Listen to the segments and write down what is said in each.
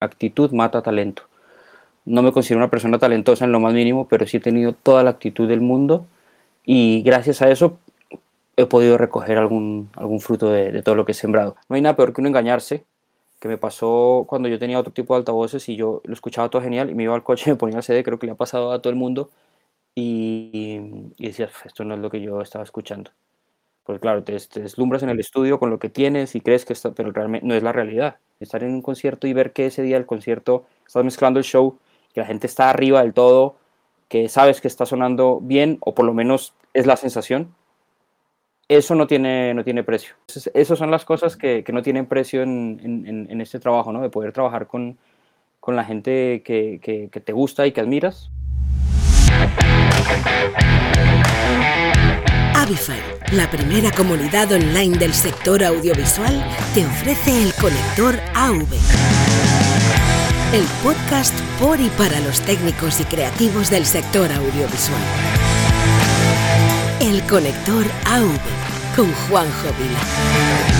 actitud mata talento. No me considero una persona talentosa en lo más mínimo, pero sí he tenido toda la actitud del mundo y gracias a eso he podido recoger algún, algún fruto de, todo lo que he sembrado. No hay nada peor que uno engañarse, que me pasó cuando yo tenía otro tipo de altavoces y yo lo escuchaba todo genial y me iba al coche y me ponía el CD, creo que le ha pasado a todo el mundo y, y decía, esto no es lo que yo estaba escuchando. Porque claro, te, te, deslumbras en el estudio con lo que tienes y crees que está, pero realmente no es la realidad. Estar en un concierto y ver que ese día del concierto estás mezclando el show, que la gente está arriba del todo, que sabes que está sonando bien o por lo menos es la sensación, eso no tiene, no tiene precio. Esas son las cosas que, que no tienen precio en, en, en, este trabajo, ¿no? De poder trabajar con, con la gente que, que, que te gusta y que admiras. Avify, la primera comunidad online del sector audiovisual, te ofrece el conector AV. El podcast por y para los técnicos y creativos del sector audiovisual. El conector AV con Juanjo Vila.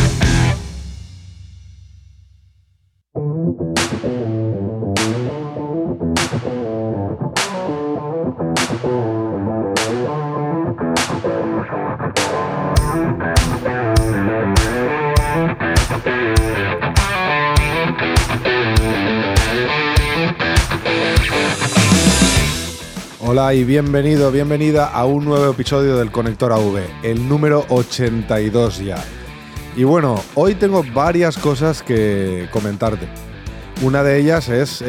Hola y bienvenido, bienvenida a un nuevo episodio del Conector AV, el número 82 ya. Y bueno, hoy tengo varias cosas que comentarte. Una de ellas es,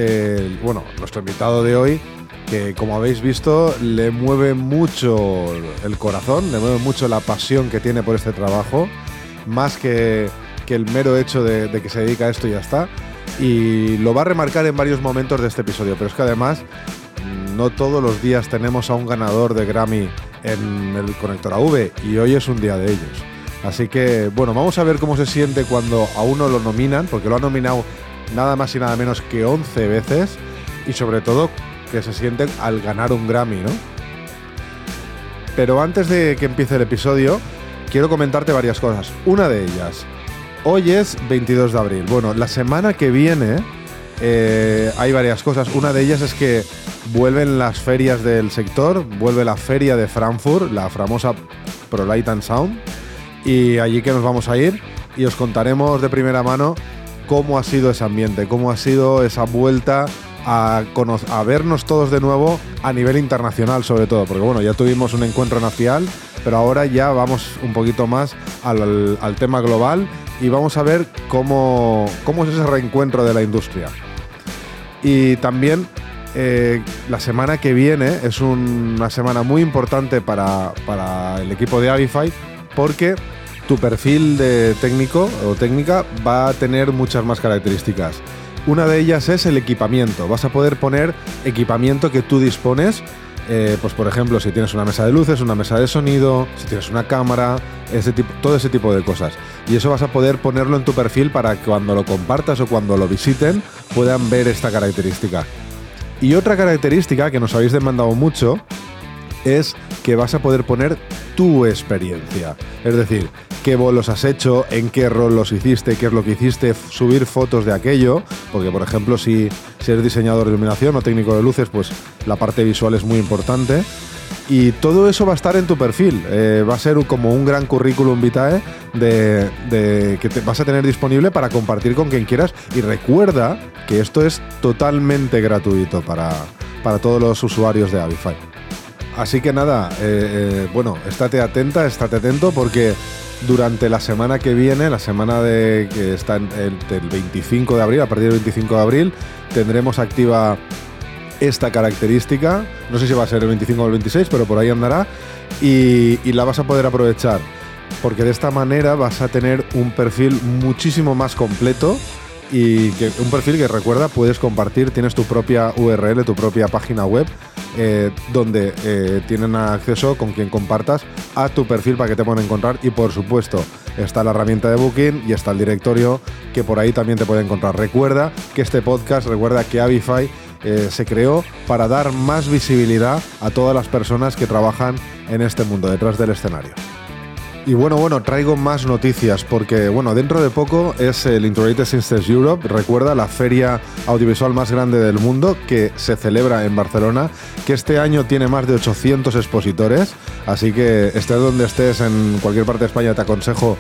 bueno, nuestro invitado de hoy, que como habéis visto le mueve mucho el corazón, le mueve mucho la pasión que tiene por este trabajo, más que, que el mero hecho de, de que se dedica a esto y ya está. Y lo va a remarcar en varios momentos de este episodio, pero es que además no todos los días tenemos a un ganador de Grammy en el Conector AV y hoy es un día de ellos. Así que, bueno, vamos a ver cómo se siente cuando a uno lo nominan, porque lo ha nominado nada más y nada menos que 11 veces y sobre todo que se sienten al ganar un Grammy, ¿no? Pero antes de que empiece el episodio, quiero comentarte varias cosas. Una de ellas, hoy es 22 de abril. Bueno, la semana que viene eh, hay varias cosas. Una de ellas es que vuelven las ferias del sector, vuelve la feria de Frankfurt, la famosa Pro Light and Sound, y allí que nos vamos a ir y os contaremos de primera mano cómo ha sido ese ambiente, cómo ha sido esa vuelta a, vernos todos de nuevo a nivel internacional sobre todo, porque bueno, ya tuvimos un encuentro nacional, pero ahora ya vamos un poquito más al, tema global y vamos a ver cómo es ese reencuentro de la industria. Y también eh, la semana que viene es una semana muy importante para, para, el equipo de Avify porque tu perfil de técnico o técnica va a tener muchas más características. Una de ellas es el equipamiento. Vas a poder poner equipamiento que tú dispones eh, pues por ejemplo, si tienes una mesa de luces, una mesa de sonido, si tienes una cámara, ese tipo, todo ese tipo de cosas. Y eso vas a poder ponerlo en tu perfil para que cuando lo compartas o cuando lo visiten puedan ver esta característica. Y otra característica que nos habéis demandado mucho es que vas a poder poner tu experiencia. Es decir, qué bolos has hecho, en qué rol los hiciste, qué es lo que hiciste, subir fotos de aquello, porque por ejemplo si, eres diseñador de iluminación o técnico de luces, pues la parte visual es muy importante. Y todo eso va a estar en tu perfil. Eh, va a ser como un gran currículum vitae de, que te vas a tener disponible para compartir con quien quieras. Y recuerda que esto es totalmente gratuito para, para todos los usuarios de Avify. Así que nada, eh, eh, bueno, estate atenta, estate atento porque durante la semana que viene, la semana de que está el, del 25 de abril, a partir del 25 de abril, tendremos activa esta característica. No sé si va a ser el 25 o el 26, pero por ahí andará. Y la vas a poder aprovechar. Porque de esta manera vas a tener un perfil muchísimo más completo y que un perfil que recuerda puedes compartir, tienes tu propia URL, tu propia página web eh, donde eh, tienen acceso con quien compartas a tu perfil para que te puedan encontrar y por supuesto está la herramienta de Booking y está el directorio que por ahí también te puede encontrar. Recuerda que este podcast, recuerda que Avify eh, se creó para dar más visibilidad a todas las personas que trabajan en este mundo detrás del escenario. Y bueno, bueno, traigo más noticias porque, bueno, dentro de poco es el Integrated Systems Europe, recuerda la feria audiovisual más grande del mundo que se celebra en Barcelona, que este año tiene más de 800 expositores, así que estés donde estés en cualquier parte de España te aconsejo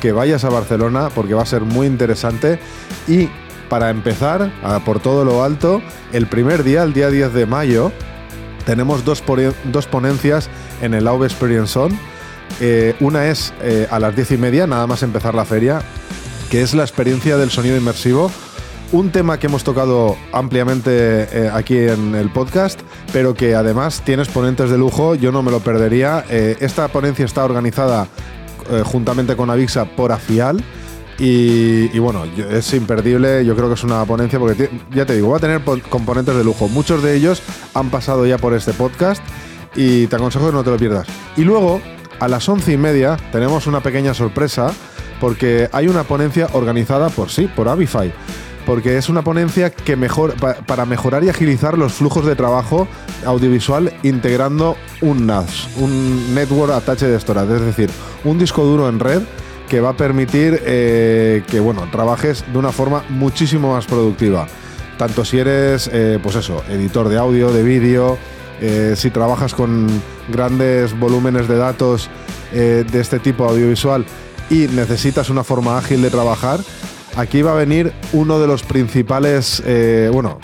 que vayas a Barcelona porque va a ser muy interesante. Y para empezar, por todo lo alto, el primer día, el día 10 de mayo, tenemos dos, dos ponencias en el Aube Experience Zone eh, una es eh, a las diez y media, nada más empezar la feria, que es la experiencia del sonido inmersivo. Un tema que hemos tocado ampliamente eh, aquí en el podcast, pero que además tiene exponentes de lujo, yo no me lo perdería. esta ponencia está organizada juntamente con Avixa por Afial. Y, bueno, es imperdible, yo creo que es una ponencia porque ya te digo, va a tener componentes de lujo. Muchos de ellos han pasado ya por este podcast y te aconsejo que no te lo pierdas. Y luego a las once y media tenemos una pequeña sorpresa porque hay una ponencia organizada por sí, por Avify. Porque es una ponencia que mejor, para mejorar y agilizar los flujos de trabajo audiovisual integrando un NAS, un Network Attached Storage, es decir, un disco duro en red que va a permitir eh, que bueno, trabajes de una forma muchísimo más productiva. Tanto si eres, eh, pues eso, editor de audio, de vídeo, eh, si trabajas con grandes volúmenes de datos eh, de este tipo audiovisual y necesitas una forma ágil de trabajar, aquí va a venir uno de los principales, eh, bueno,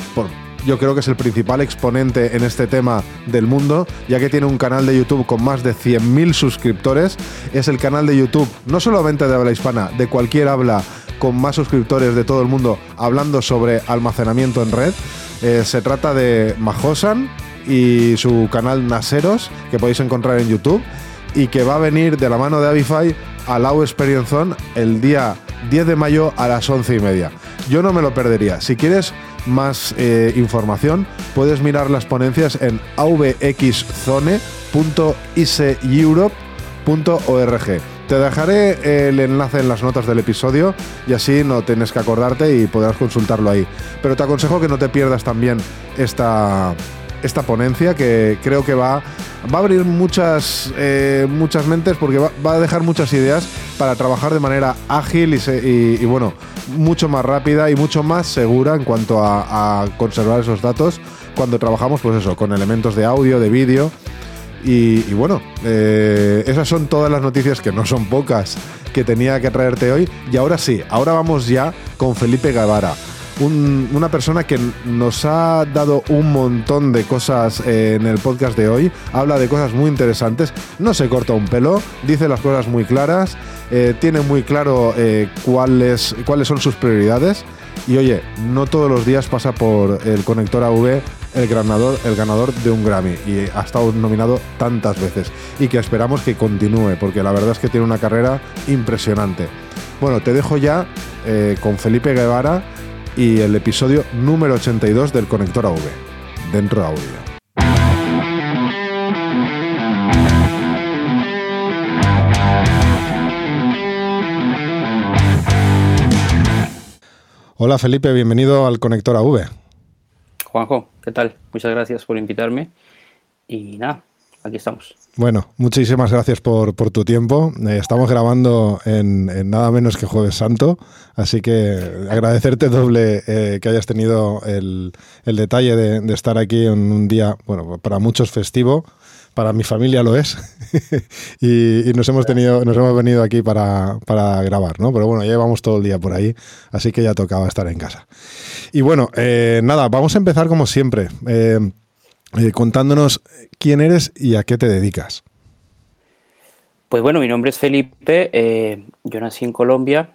yo creo que es el principal exponente en este tema del mundo, ya que tiene un canal de YouTube con más de 100.000 suscriptores. Es el canal de YouTube, no solamente de habla hispana, de cualquier habla con más suscriptores de todo el mundo, hablando sobre almacenamiento en red. se trata de Majosan, y su canal Naseros, que podéis encontrar en YouTube, y que va a venir de la mano de Avify a Lau Experience Zone el día 10 de mayo a las 11 y media. Yo no me lo perdería. Si quieres más eh, información, puedes mirar las ponencias en avxzone.iceeurope.org. Te dejaré el enlace en las notas del episodio y así no tienes que acordarte y podrás consultarlo ahí. Pero te aconsejo que no te pierdas también esta, esta ponencia que creo que va, va a abrir muchas, eh, muchas mentes porque va, a dejar muchas ideas para trabajar de manera ágil y, bueno, mucho más rápida y mucho más segura en cuanto a, conservar esos datos cuando trabajamos, pues eso, con elementos de audio, de vídeo. Y, bueno, eh, esas son todas las noticias que no son pocas que tenía que traerte hoy. Y ahora sí, ahora vamos ya con Felipe Guevara una persona que nos ha dado un montón de cosas eh, en el podcast de hoy. Habla de cosas muy interesantes. No se corta un pelo, dice las cosas muy claras, eh, tiene muy claro eh, cuáles, cuáles son sus prioridades. Y oye, no todos los días pasa por el conector AV el ganador, el ganador de un Grammy y ha estado nominado tantas veces y que esperamos que continúe porque la verdad es que tiene una carrera impresionante. Bueno, te dejo ya con Felipe Guevara y el episodio número 82 del Conector AV, dentro de audio. Hola Felipe, bienvenido al Conector AV. Juanjo, ¿qué tal? Muchas gracias por invitarme y nada, aquí estamos. Bueno, muchísimas gracias por, tu tiempo. Eh, estamos grabando en, nada menos que Jueves Santo, así que agradecerte doble eh, que hayas tenido el, detalle de, estar aquí en un día, bueno, para muchos festivo, para mi familia lo es, y, nos hemos tenido, nos hemos venido aquí para, grabar, ¿no? Pero bueno, ya llevamos todo el día por ahí, así que ya tocaba estar en casa. Y bueno, eh, nada, vamos a empezar como siempre. Eh, contándonos quién eres y a qué te dedicas. Pues bueno, mi nombre es Felipe, eh, yo nací en Colombia,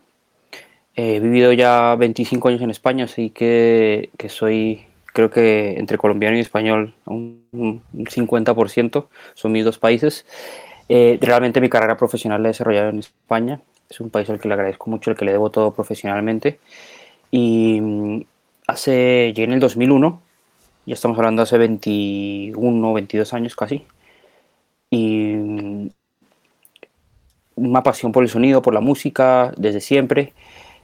he vivido ya 25 años en España, así que, soy, creo que entre colombiano y español, un, 50%, son mis dos países. Eh, realmente mi carrera profesional la he desarrollado en España, es un país al que le agradezco mucho, al que le debo todo profesionalmente. Y mm, hace, llegué en el 2001 ya estamos hablando hace 21 o 22 años casi. Y una pasión por el sonido, por la música, desde siempre.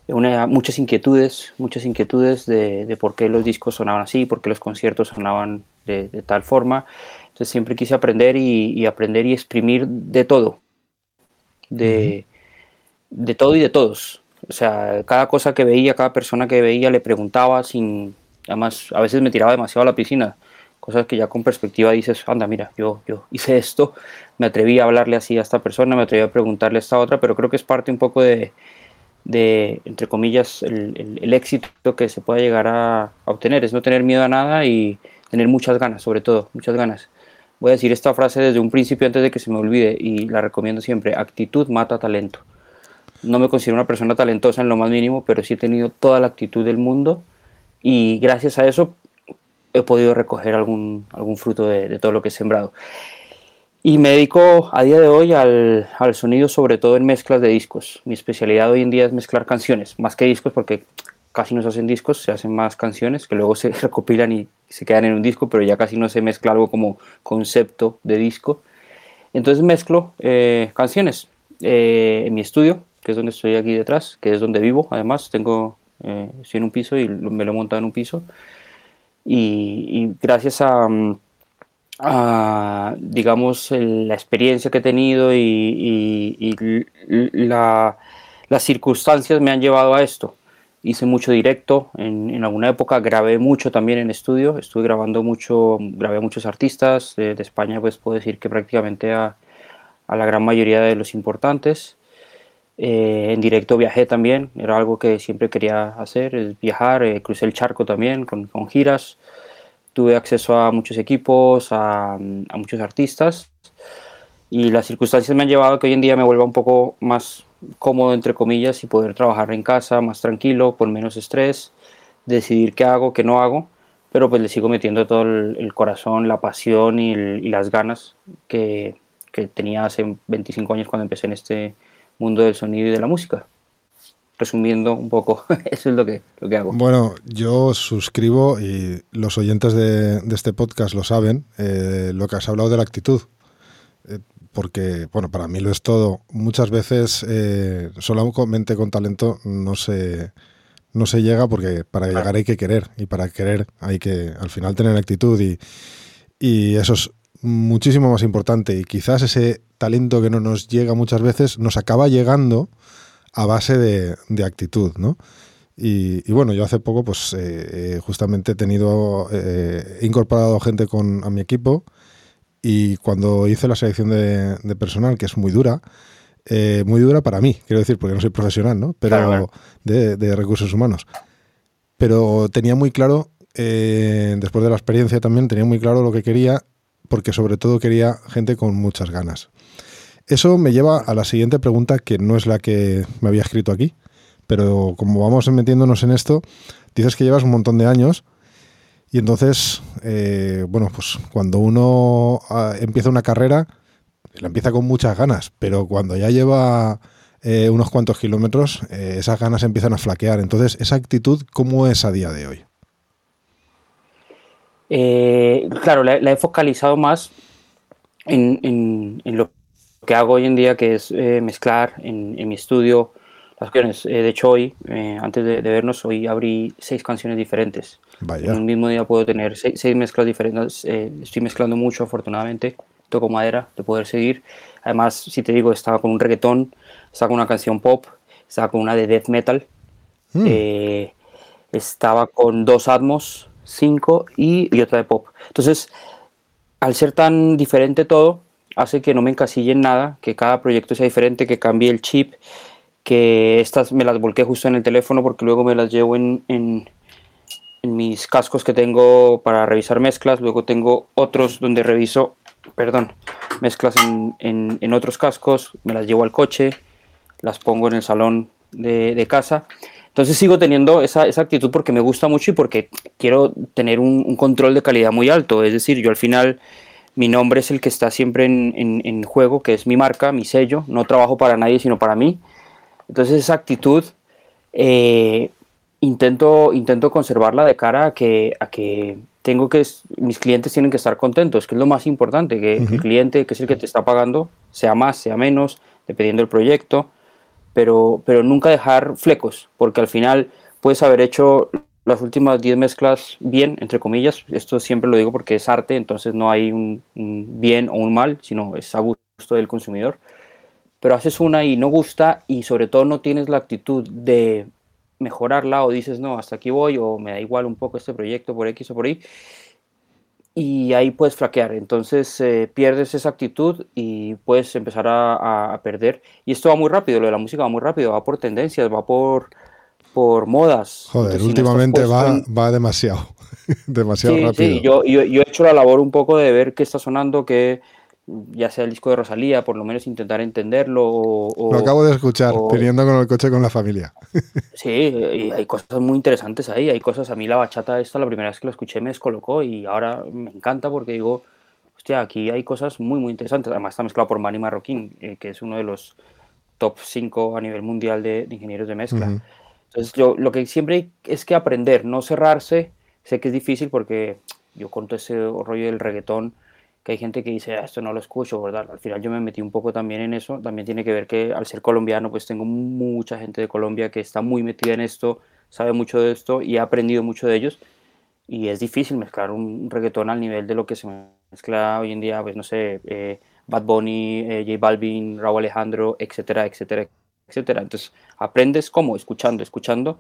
Una, muchas inquietudes, muchas inquietudes de, por qué los discos sonaban así, por qué los conciertos sonaban de, tal forma. Entonces siempre quise aprender y, aprender y exprimir de todo. de, de todo y de todos. O sea, cada cosa que veía, cada persona que veía le preguntaba sin, además a veces me tiraba demasiado a la piscina, cosas que ya con perspectiva dices, anda, mira, yo, yo hice esto, me atreví a hablarle así a esta persona, me atreví a preguntarle a esta otra, pero creo que es parte un poco de, de entre comillas, el, el, éxito que se pueda llegar a, a, obtener, es no tener miedo a nada y tener muchas ganas, sobre todo, muchas ganas. Voy a decir esta frase desde un principio antes de que se me olvide y la recomiendo siempre, actitud mata talento. No me considero una persona talentosa en lo más mínimo, pero sí he tenido toda la actitud del mundo y gracias a eso he podido recoger algún, algún fruto de, todo lo que he sembrado. Y me dedico a día de hoy al, al, sonido, sobre todo en mezclas de discos. Mi especialidad hoy en día es mezclar canciones, más que discos, porque casi no se hacen discos, se hacen más canciones que luego se recopilan y se quedan en un disco, pero ya casi no se mezcla algo como concepto de disco. Entonces mezclo eh, canciones eh, en mi estudio, que es donde estoy aquí detrás, que es donde vivo. Además, tengo, eh, en un piso y me lo he montado en un piso. Y, y gracias a, a, digamos, la experiencia que he tenido y, y, y la, las circunstancias me han llevado a esto. Hice mucho directo, en, en, alguna época grabé mucho también en estudio, estuve grabando mucho, grabé a muchos artistas de, de España, pues puedo decir que prácticamente a, a la gran mayoría de los importantes. Eh, en directo viajé también, era algo que siempre quería hacer, es viajar, eh, crucé el charco también con, con, giras, tuve acceso a muchos equipos, a, muchos artistas y las circunstancias me han llevado a que hoy en día me vuelva un poco más cómodo, entre comillas, y poder trabajar en casa más tranquilo, con menos estrés, decidir qué hago, qué no hago, pero pues le sigo metiendo todo el, corazón, la pasión y, y las ganas que, que tenía hace 25 años cuando empecé en este mundo del sonido y de la música. Resumiendo un poco, eso es lo que, lo que hago. Bueno, yo suscribo y los oyentes de, de este podcast lo saben, eh, lo que has hablado de la actitud. Eh, porque, bueno, para mí lo es todo. Muchas veces eh, solamente con talento no se, no se llega porque para claro. llegar hay que querer y para querer hay que al final tener actitud y, y eso es muchísimo más importante y quizás ese talento que no nos llega muchas veces nos acaba llegando a base de, de actitud, ¿no? Y, y, bueno, yo hace poco, pues eh, justamente he tenido, eh, he incorporado gente con, a mi equipo y cuando hice la selección de, de personal, que es muy dura, eh, muy dura para mí, quiero decir, porque no soy profesional, ¿no? Pero claro. de, de, recursos humanos. Pero tenía muy claro, eh, después de la experiencia también, tenía muy claro lo que quería porque sobre todo quería gente con muchas ganas. Eso me lleva a la siguiente pregunta, que no es la que me había escrito aquí, pero como vamos metiéndonos en esto, dices que llevas un montón de años y entonces, eh, bueno, pues cuando uno ah, empieza una carrera, la empieza con muchas ganas, pero cuando ya lleva eh, unos cuantos kilómetros, eh, esas ganas empiezan a flaquear. Entonces, esa actitud, ¿cómo es a día de hoy? Eh, claro, la, la, he focalizado más en, en, en, lo que hago hoy en día, que es eh, mezclar en, en, mi estudio las canciones. Eh, de hecho, hoy, antes de, de, vernos, hoy abrí seis canciones diferentes. Vaya. En un mismo día puedo tener seis, seis mezclas diferentes. Estoy mezclando mucho, afortunadamente. Toco madera de poder seguir. Además, si te digo, estaba con un reggaetón, estaba con una canción pop, estaba con una de death metal. Mm. estaba con dos Atmos 5 y, y, otra de pop. Entonces, al ser tan diferente todo, hace que no me encasille en nada, que cada proyecto sea diferente, que cambie el chip, que estas me las volqué justo en el teléfono porque luego me las llevo en, en, mis cascos que tengo para revisar mezclas, luego tengo otros donde reviso, perdón, mezclas en, en, en, otros cascos, me las llevo al coche, las pongo en el salón de, de casa entonces sigo teniendo esa, esa, actitud porque me gusta mucho y porque quiero tener un, un, control de calidad muy alto. Es decir, yo al final mi nombre es el que está siempre en, en, en, juego, que es mi marca, mi sello. No trabajo para nadie, sino para mí. Entonces esa actitud eh, intento, intento conservarla de cara a que, a que tengo que mis clientes tienen que estar contentos, que es lo más importante, que uh -huh. el cliente, que es el que te está pagando, sea más, sea menos, dependiendo del proyecto pero, pero nunca dejar flecos, porque al final puedes haber hecho las últimas 10 mezclas bien, entre comillas, esto siempre lo digo porque es arte, entonces no hay un, un, bien o un mal, sino es a gusto del consumidor, pero haces una y no gusta y sobre todo no tienes la actitud de mejorarla o dices, no, hasta aquí voy o me da igual un poco este proyecto por X o por Y, y ahí puedes flaquear. Entonces eh, pierdes esa actitud y puedes empezar a, perder. Y esto va muy rápido, lo de la música va muy rápido, va por tendencias, va por, por modas. Joder, últimamente va, va demasiado, demasiado rápido. Sí, yo, yo, yo, he hecho la labor un poco de ver qué está sonando, qué ya sea el disco de Rosalía, por lo menos intentar entenderlo. O, lo acabo de escuchar, teniendo con el coche con la familia. Sí, y hay cosas muy interesantes ahí, hay cosas, a mí la bachata esta, la primera vez que la escuché me descolocó y ahora me encanta porque digo, hostia, aquí hay cosas muy, muy interesantes. Además está mezclado por Manny Marroquín, eh, que es uno de los top 5 a nivel mundial de, ingenieros de mezcla. Entonces, yo, lo que siempre es que aprender, no cerrarse. Sé que es difícil porque yo conto ese rollo del reggaetón que hay gente que dice, ah, esto no lo escucho, ¿verdad? Al final yo me metí un poco también en eso, también tiene que ver que al ser colombiano, pues tengo mucha gente de Colombia que está muy metida en esto, sabe mucho de esto y ha aprendido mucho de ellos. Y es difícil mezclar un reggaetón al nivel de lo que se mezcla hoy en día, pues no sé, eh, Bad Bunny, eh, J Balvin, Raúl Alejandro, etcétera, etcétera, etcétera. Entonces aprendes cómo, escuchando, escuchando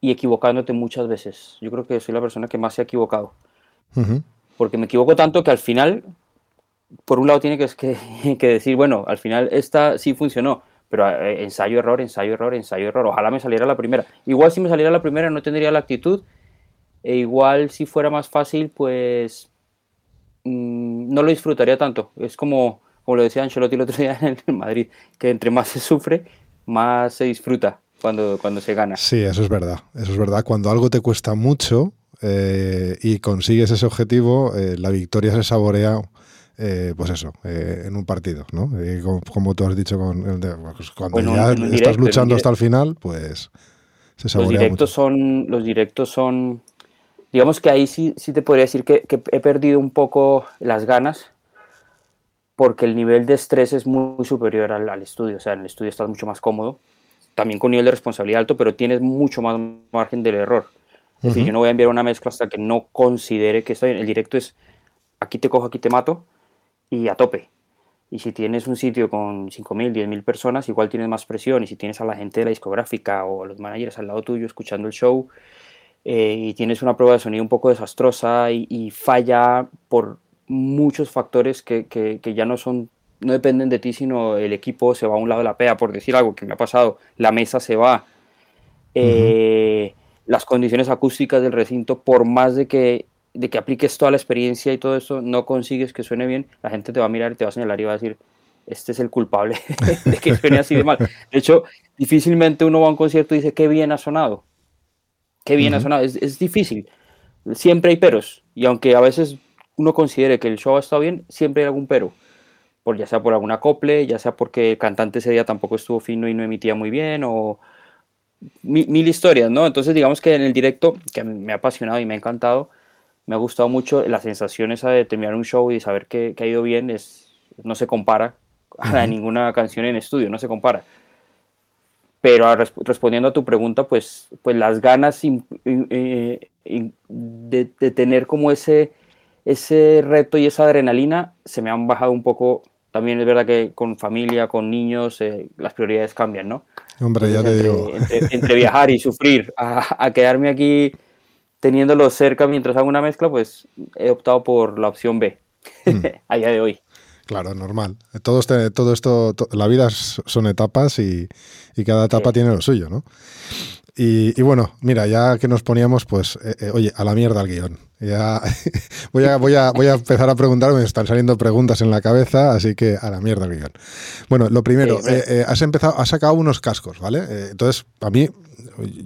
y equivocándote muchas veces. Yo creo que soy la persona que más se ha equivocado porque me equivoco tanto que al final, por un lado tiene que, que, decir, bueno, al final esta sí funcionó, pero eh, ensayo, error, ensayo, error, ensayo, error, ojalá me saliera la primera. Igual si me saliera la primera no tendría la actitud, e igual si fuera más fácil, pues mm, no lo disfrutaría tanto. Es como, como lo decía Ancelotti el otro día en Madrid, que entre más se sufre, más se disfruta cuando, cuando se gana. Sí, eso es verdad. Eso es verdad. Cuando algo te cuesta mucho, eh, y consigues ese objetivo, eh, la victoria se saborea, eh, pues eso, en un partido, ¿no? Como, tú has dicho, con pues cuando ya estás luchando hasta el final, pues se saborea. Los directos, Son, los directos son, digamos que ahí sí, sí te podría decir que, he perdido un poco las ganas porque el nivel de estrés es muy, superior al, al, estudio, o sea, en el estudio estás mucho más cómodo, también con nivel de responsabilidad alto, pero tienes mucho más margen del error. Es decir, yo no voy a enviar una mezcla hasta que no considere que está bien. El directo es aquí te cojo, aquí te mato y a tope. Y si tienes un sitio con 5.000, 10.000 personas, igual tienes más presión. Y si tienes a la gente de la discográfica o a los managers al lado tuyo escuchando el show eh, y tienes una prueba de sonido un poco desastrosa y, falla por muchos factores que, que, que, ya no son no dependen de ti, sino el equipo se va a un lado de la pea, por decir algo que me ha pasado, la mesa se va. Eh, las condiciones acústicas del recinto, por más de que, de que apliques toda la experiencia y todo eso, no consigues que suene bien, la gente te va a mirar y te va a señalar y va a decir, este es el culpable de que suene así de mal. De hecho, difícilmente uno va a un concierto y dice, qué bien ha sonado, qué bien ha sonado, es, es difícil. Siempre hay peros, y aunque a veces uno considere que el show ha estado bien, siempre hay algún pero. Por, ya sea por algún acople, ya sea porque el cantante ese día tampoco estuvo fino y no emitía muy bien, o, mil, historias, ¿no? Entonces, digamos que en el directo, que me ha apasionado y me ha encantado, me ha gustado mucho la sensación esa de terminar un show y saber que, ha ido bien, es, no se compara a ninguna canción en estudio, no se compara. Pero respondiendo a tu pregunta, pues, pues las ganas eh, de, de, tener como ese, ese reto y esa adrenalina se me han bajado un poco. También es verdad que con familia, con niños, eh, las prioridades cambian, ¿no? Hombre, ya te entre, digo. Entre, viajar y sufrir a, quedarme aquí teniéndolo cerca mientras hago una mezcla, pues he optado por la opción B mm. a día de hoy. Claro, normal. Todo, este, todo esto, la vida son etapas y, cada etapa tiene lo suyo, ¿no? Y, bueno, mira, ya que nos poníamos, pues, eh, eh, oye, a la mierda el guion. Ya voy, a, voy, a, voy a empezar a preguntar, me están saliendo preguntas en la cabeza, así que a la mierda el guion. Bueno, lo primero, eh, has empezado, has sacado unos cascos, ¿vale? entonces, a mí,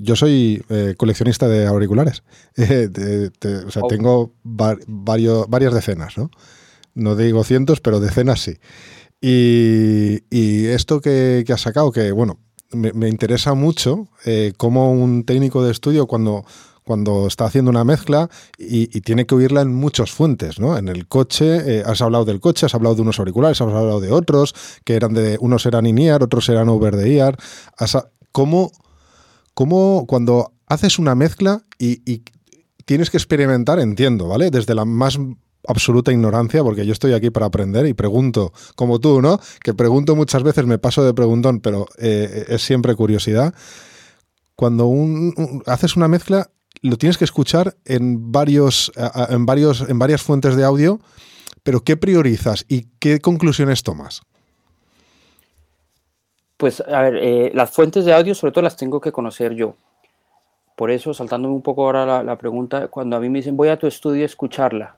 yo soy coleccionista de auriculares. o sea, oh. tengo varios, varias decenas, ¿no? No digo cientos, pero decenas sí. Y, y esto que, que has sacado, que bueno, me, interesa mucho eh, cómo un técnico de estudio cuando, cuando está haciendo una mezcla y, tiene que oírla en muchas fuentes, ¿no? En el coche, eh, has hablado del coche, has hablado de unos auriculares, has hablado de otros, que eran de, unos eran in-ear, otros eran over the ear. ¿Cómo, ¿Cómo, cuando haces una mezcla y, y, tienes que experimentar, entiendo, ¿vale? Desde la más absoluta ignorancia, porque yo estoy aquí para aprender y pregunto, como tú, ¿no? Que pregunto muchas veces, me paso de preguntón, pero eh, es siempre curiosidad. Cuando un, haces una mezcla, lo tienes que escuchar en varios, en varios, en varias fuentes de audio, pero ¿qué priorizas y qué conclusiones tomas? Pues, a ver, eh, las fuentes de audio sobre todo las tengo que conocer yo. Por eso, saltándome un poco ahora la, pregunta, cuando a mí me dicen voy a tu estudio a escucharla,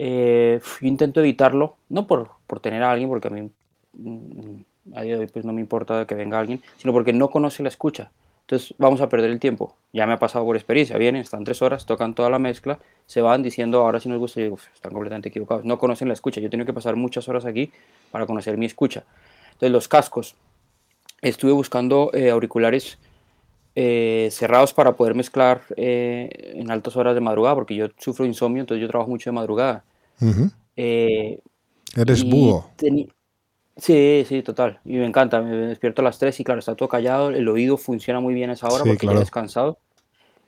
eh, yo intento evitarlo, no por, por, tener a alguien, porque a mí mm, a día de hoy pues no me importa que venga alguien, sino porque no conoce la escucha. Entonces vamos a perder el tiempo. Ya me ha pasado por experiencia. Vienen, están tres horas, tocan toda la mezcla, se van diciendo ahora si nos gusta, y digo, están completamente equivocados. No conocen la escucha. Yo tengo que pasar muchas horas aquí para conocer mi escucha. Entonces los cascos. Estuve buscando eh, auriculares eh, cerrados para poder mezclar eh, en altas horas de madrugada, porque yo sufro insomnio, entonces yo trabajo mucho de madrugada. Eh, Eres búho. Sí, sí, total. Y me encanta. Me despierto a las 3 y claro, está todo callado. El oído funciona muy bien a esa hora porque ya he descansado.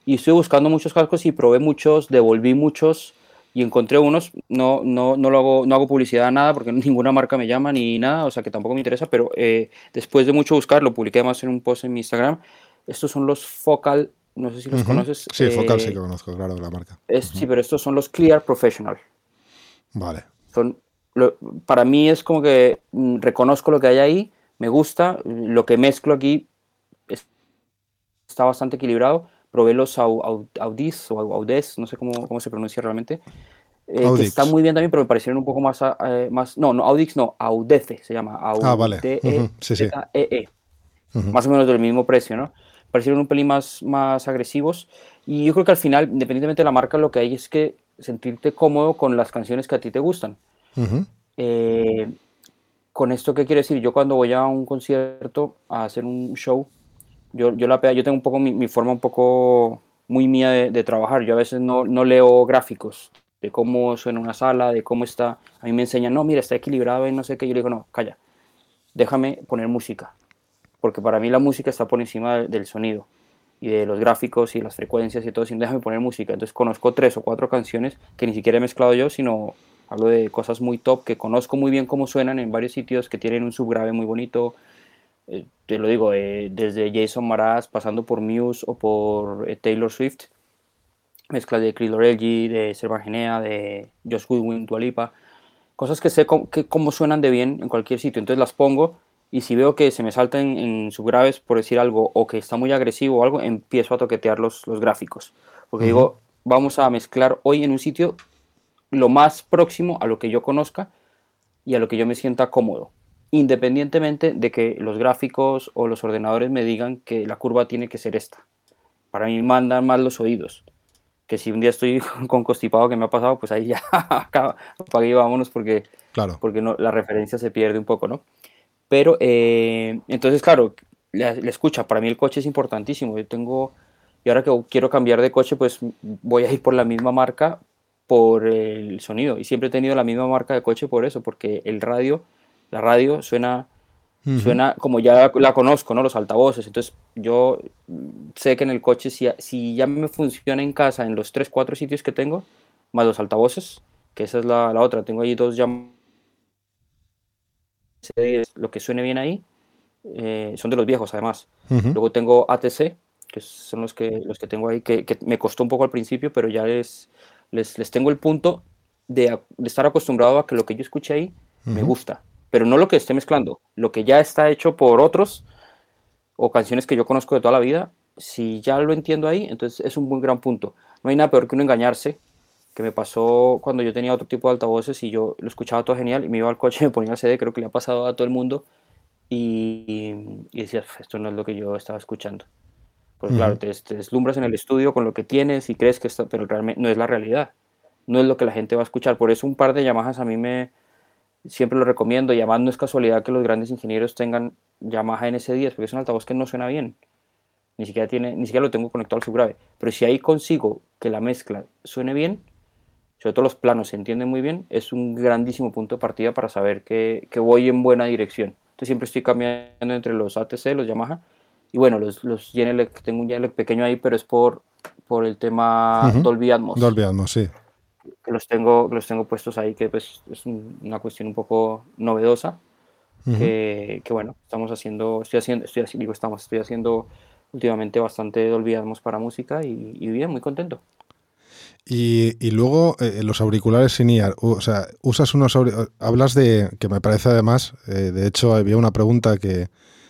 Y estoy buscando muchos cascos y probé muchos, devolví muchos y encontré unos. No, no, no, lo hago, no hago publicidad nada porque ninguna marca me llama ni nada, o sea que tampoco me interesa. Pero después de mucho buscar, lo publiqué más en un post en mi Instagram estos son los Focal, no sé si los conoces. Sí, Focal sí eh, que conozco, claro, de la marca. Sí, pero estos son los Clear Professional. Vale. Son, para mí es como que mm, reconozco lo que hay ahí, me gusta, lo que mezclo aquí está bastante equilibrado. Probé los Audis o Audes, no sé cómo, cómo se pronuncia realmente. Eh, que está muy bien también, pero me parecieron un poco más, eh, más no, no, Audix no, Audece se llama. ah, vale. sí, sí. -E -E. Más o menos del mismo precio, ¿no? Parecieron un pelín más, más agresivos. Y yo creo que al final, independientemente de la marca, lo que hay es que sentirte cómodo con las canciones que a ti te gustan. Eh, con esto, ¿qué quiere decir? Yo cuando voy a un concierto, a hacer un show, yo, yo, la, yo tengo un poco mi, forma un poco muy mía de, trabajar. Yo a veces no, no, leo gráficos de cómo suena una sala, de cómo está. A mí me enseñan, no, mira, está equilibrado y no sé qué. Yo le digo, no, calla, déjame poner música porque para mí la música está por encima del sonido y de los gráficos y las frecuencias y todo, sin déjame poner música. Entonces conozco tres o cuatro canciones que ni siquiera he mezclado yo, sino hablo de cosas muy top que conozco muy bien cómo suenan en varios sitios que tienen un subgrave muy bonito. Eh, te lo digo, eh, desde Jason Mraz, pasando por Muse o por eh, Taylor Swift, mezclas de Chris Lorelli, de Servan Genea, de Josh Goodwin, Dualipa, cosas que sé que, cómo suenan de bien en cualquier sitio. Entonces las pongo y si veo que se me salta en, subgraves por decir algo o que está muy agresivo o algo, empiezo a toquetear los, los gráficos. Porque digo, vamos a mezclar hoy en un sitio lo más próximo a lo que yo conozca y a lo que yo me sienta cómodo, independientemente de que los gráficos o los ordenadores me digan que la curva tiene que ser esta. Para mí mandan más los oídos. Que si un día estoy con constipado que me ha pasado, pues ahí ya apague y vámonos porque, claro. porque no, la referencia se pierde un poco, ¿no? Pero eh, entonces, claro, la, escucha, para mí el coche es importantísimo. Yo tengo, y ahora que quiero cambiar de coche, pues voy a ir por la misma marca por el sonido. Y siempre he tenido la misma marca de coche por eso, porque el radio, la radio suena, suena como ya la conozco, ¿no? Los altavoces. Entonces yo sé que en el coche, si, si ya me funciona en casa en los 3, 4 sitios que tengo, más los altavoces, que esa es la, la otra, tengo ahí dos llamadas lo que suene bien ahí, eh, son de los viejos además. Luego tengo ATC, que son los que, los que tengo ahí, que, me costó un poco al principio, pero ya les, les, tengo el punto de, estar acostumbrado a que lo que yo escuché ahí me gusta, pero no lo que esté mezclando, lo que ya está hecho por otros o canciones que yo conozco de toda la vida, si ya lo entiendo ahí, entonces es un muy gran punto. No hay nada peor que uno engañarse que me pasó cuando yo tenía otro tipo de altavoces y yo lo escuchaba todo genial y me iba al coche, me ponía el CD, creo que le ha pasado a todo el mundo y, y decías, esto no es lo que yo estaba escuchando. Pues claro, te, deslumbras en el estudio con lo que tienes y crees que está, pero realmente no es la realidad, no es lo que la gente va a escuchar. Por eso un par de Yamahas a mí me siempre lo recomiendo y además no es casualidad que los grandes ingenieros tengan Yamaha NS10 porque es un altavoz que no suena bien. Ni siquiera, tiene, ni siquiera lo tengo conectado al subgrave. Pero si ahí consigo que la mezcla suene bien, sobre todo los planos se entienden muy bien, es un grandísimo punto de partida para saber que, que voy en buena dirección. Entonces siempre estoy cambiando entre los ATC, los Yamaha, y bueno, los, los tengo un Genelec pequeño ahí, pero es por, por el tema Dolby Atmos. Dolby Atmos, sí. que los tengo, los tengo puestos ahí, que pues es una cuestión un poco novedosa, que, bueno, estamos haciendo, estoy haciendo, estoy digo, estamos, estoy haciendo últimamente bastante olvidamos para música y, y bien, muy contento. Y, luego eh, los auriculares sin IAR, o sea, usas unos hablas de, que me parece además, eh, de hecho había una pregunta que,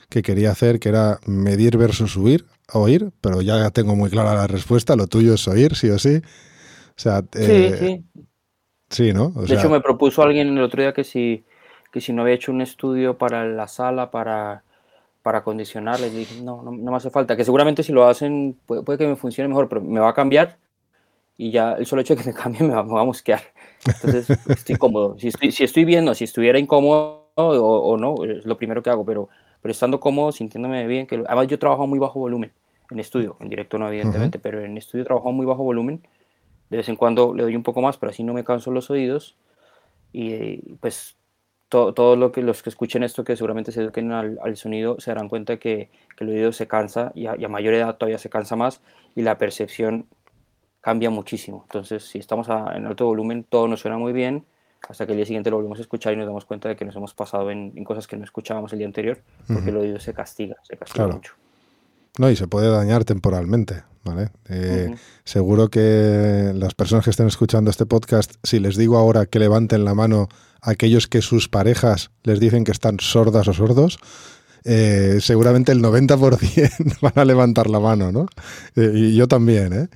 quería hacer que era medir versus oír, oír, pero ya tengo muy clara la respuesta, lo tuyo es oír, sí o sí. O sea, sí, eh, sí. Sí, ¿no? de hecho me propuso alguien el otro día que si, que si no había hecho un estudio para la sala, para, para acondicionar, le dije, no, no, me hace falta, que seguramente si lo hacen puede, puede que me funcione mejor, pero me va a cambiar y ya el solo hecho de que me cambie me va, a mosquear. Entonces estoy cómodo. Si estoy, si estoy viendo, si estuviera incómodo o, no, es lo primero que hago, pero, pero estando cómodo, sintiéndome bien, que además yo trabajo muy bajo volumen en estudio, en directo no evidentemente, pero en estudio trabajo muy bajo volumen. De vez en cuando le doy un poco más, pero así no me canso los oídos. Y pues todos todo lo que, los que escuchen esto, que seguramente se eduquen al, al sonido, se darán cuenta que, que, el oído se cansa y a, y a mayor edad todavía se cansa más y la percepción cambia muchísimo. Entonces, si estamos en alto volumen, todo nos suena muy bien, hasta que el día siguiente lo volvemos a escuchar y nos damos cuenta de que nos hemos pasado en, cosas que no escuchábamos el día anterior, porque el oído se castiga, se castiga mucho. No, y se puede dañar temporalmente, ¿vale? Eh, seguro que las personas que estén escuchando este podcast, si les digo ahora que levanten la mano aquellos que sus parejas les dicen que están sordas o sordos, eh, seguramente el 90% van a levantar la mano, ¿no? Eh, y yo también, ¿eh?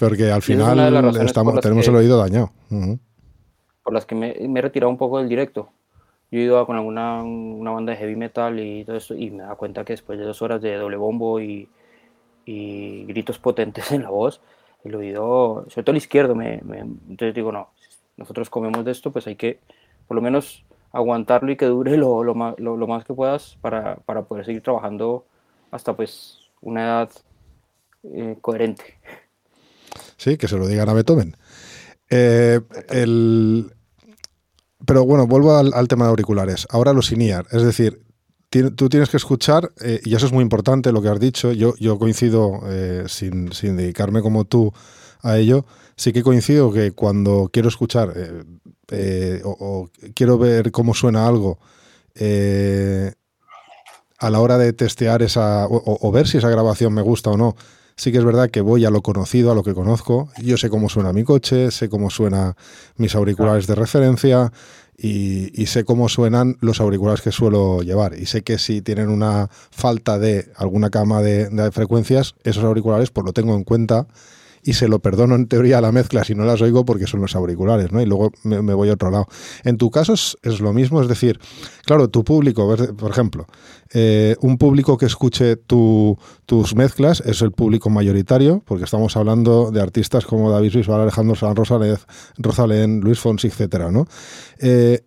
Porque al final estamos, tenemos el oído dañado. Por las que me, he retirado un poco del directo. Yo he ido con alguna una banda de heavy metal y todo eso y me da cuenta que después de dos horas de doble bombo y, gritos potentes en la voz, el oído, sobre todo el izquierdo, me, entonces digo, no, nosotros comemos de esto, pues hay que por lo menos aguantarlo y que dure lo, lo, más, lo, más, que puedas para, para, poder seguir trabajando hasta pues una edad eh, coherente. Sí, que se lo digan a Beethoven. Eh, pero bueno, vuelvo al, tema de auriculares. Ahora los INIAR, es decir, tú tienes que escuchar, eh, y eso es muy importante lo que has dicho, yo, yo coincido, eh, sin, dedicarme como tú a ello, sí que coincido que cuando quiero escuchar o, quiero ver cómo suena algo, a la hora de testear esa, o, ver si esa grabación me gusta o no, Sí que es verdad que voy a lo conocido, a lo que conozco. Yo sé cómo suena mi coche, sé cómo suenan mis auriculares de referencia y, sé cómo suenan los auriculares que suelo llevar. Y sé que si tienen una falta de alguna cama de, de frecuencias, esos auriculares pues lo tengo en cuenta y se lo perdono en teoría a la mezcla si no las oigo porque son los auriculares, ¿no? Y luego me, voy a otro lado. En tu caso es, lo mismo, es decir, claro, tu público, por ejemplo, eh, un público que escuche tus mezclas es el público mayoritario, porque estamos hablando de artistas como David Bisbal, Alejandro San Rosalén, Luis Fonsi, etcétera, ¿no? Eh,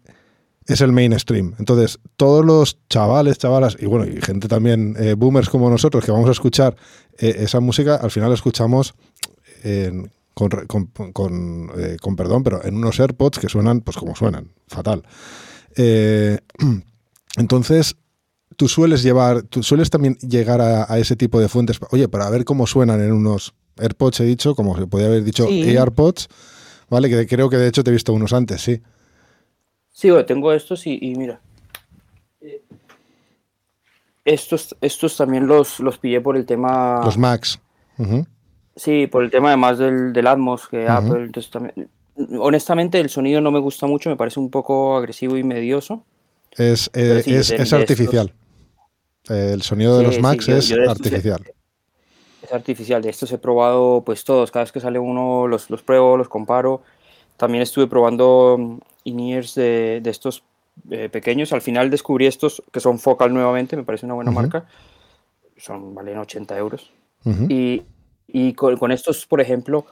es el mainstream. Entonces, todos los chavales, chavalas, y bueno, y gente también, eh, boomers como nosotros, que vamos a escuchar esa música, al final escuchamos con, eh, con, perdón, pero en unos AirPods que suenan pues como suenan, fatal. Eh, entonces, tú sueles llevar, tú sueles también llegar a, ese tipo de fuentes, oye, para ver cómo suenan en unos AirPods, he dicho, como se podría haber dicho AirPods, ¿vale? Que creo que de hecho te he visto unos antes, sí. Sí, tengo estos y, mira. Estos, estos también los, los pillé por el tema. Los Max. Sí, por el tema además del, del Atmos, que Apple, también, honestamente el sonido no me gusta mucho, me parece un poco agresivo y medioso. Es, eh, es, artificial. el sonido de los Macs es artificial. Es, artificial, de estos he probado pues todos, cada vez que sale uno los, los pruebo, los comparo. También estuve probando mm, in-ears de, de, estos eh, pequeños, al final descubrí estos que son Focal nuevamente, me parece una buena marca, son, valen 80 euros. Y y con, estos, por ejemplo,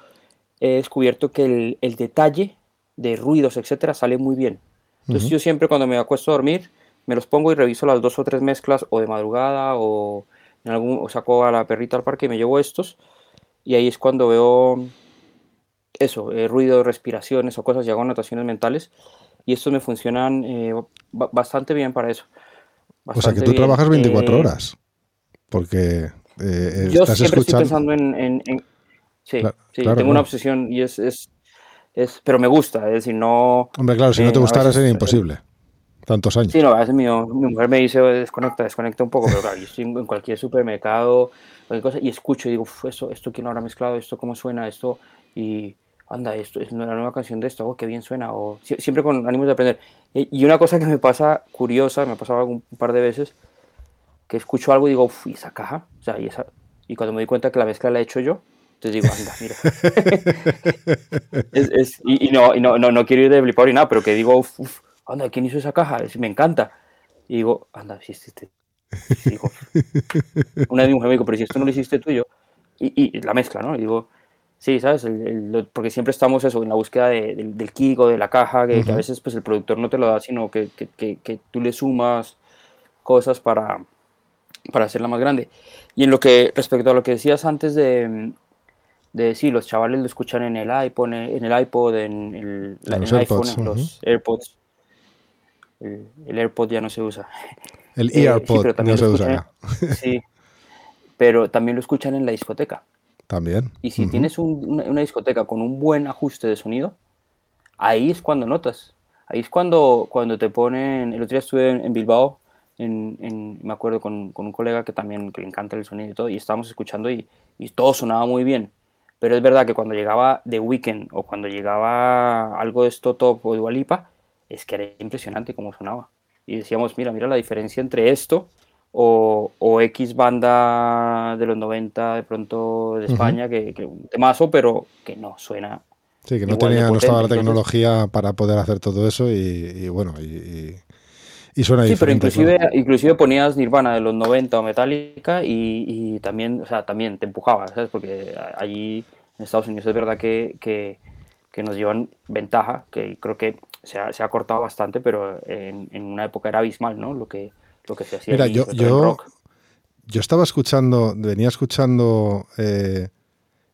he descubierto que el, detalle de ruidos, etcétera, sale muy bien. Entonces, yo siempre cuando me acuesto a dormir, me los pongo y reviso las dos o tres mezclas, o de madrugada, o, en algún, o saco a la perrita al parque y me llevo estos. Y ahí es cuando veo eso, eh, ruido, respiraciones o cosas, y hago anotaciones mentales. Y estos me funcionan eh, bastante bien para eso. o sea que tú trabajas 24 eh, horas. Porque eh, Yo siempre estoy pensando en... sí, tengo una obsesión y es, Es, pero me gusta, es decir, no... Hombre, claro, si no te gustara sería imposible. Tantos años. Sí, no, a veces mi, mujer me dice, desconecta, desconecta un poco, pero claro, yo estoy en cualquier supermercado, cualquier cosa, y escucho y digo, esto, esto quién lo habrá mezclado, esto cómo suena, esto, y anda, esto es la nueva canción de esto, oh, qué bien suena, o siempre con ánimos de aprender. Y una cosa que me pasa curiosa, me ha pasado un par de veces, que escucho algo y digo, uff, ¿y esa caja? O sea, y, esa... y cuando me doy cuenta que la mezcla la he hecho yo, entonces digo, anda, mira. es, y, no, no, no, no, quiero ir de blipar ni nada, pero que digo, uff, anda, ¿quién hizo esa caja? me encanta. Y digo, anda, si este. Una de mi mujer me dijo, pero si esto no lo hiciste tú y yo. Y, y la mezcla, ¿no? Y digo, sí, ¿sabes? porque siempre estamos eso, en la búsqueda del, del kick o de la caja, que, a veces pues el productor no te lo da, sino que, que, que tú le sumas cosas para, para hacerla más grande. Y en lo que, respecto a lo que decías antes de, de sí, los chavales lo escuchan en el iPod, en el iPod, en el, iPhone, en los AirPods. El, AirPod ya no se usa. El eh, AirPod no se usa ya. sí, pero también lo escuchan en la discoteca. También. Y si tienes una, discoteca con un buen ajuste de sonido, ahí es cuando notas. Ahí es cuando, cuando te ponen. El otro día estuve en, Bilbao, en, me acuerdo con, con, un colega que también que le encanta el sonido y todo, y estábamos escuchando y, y todo sonaba muy bien pero es verdad que cuando llegaba The Weeknd o cuando llegaba algo de esto top o de Walipa, es que era impresionante cómo sonaba. Y decíamos, mira, mira la diferencia entre esto o, o X banda de los 90 de pronto de España, que, que un temazo, pero que no suena. Sí, que no, tenía, no estaba la tecnología para poder hacer todo eso y, bueno, y, y, suena Sí, pero inclusive, inclusive ponías Nirvana de los 90 o Metallica y, y, también, o sea, también te empujaba, ¿sabes? Porque allí en Estados Unidos es verdad que, que, que nos llevan ventaja, que creo que se ha, se ha cortado bastante, pero en, en, una época era abismal, ¿no? Lo que, lo que se hacía. Mira, yo, yo, yo, estaba escuchando, venía escuchando, eh,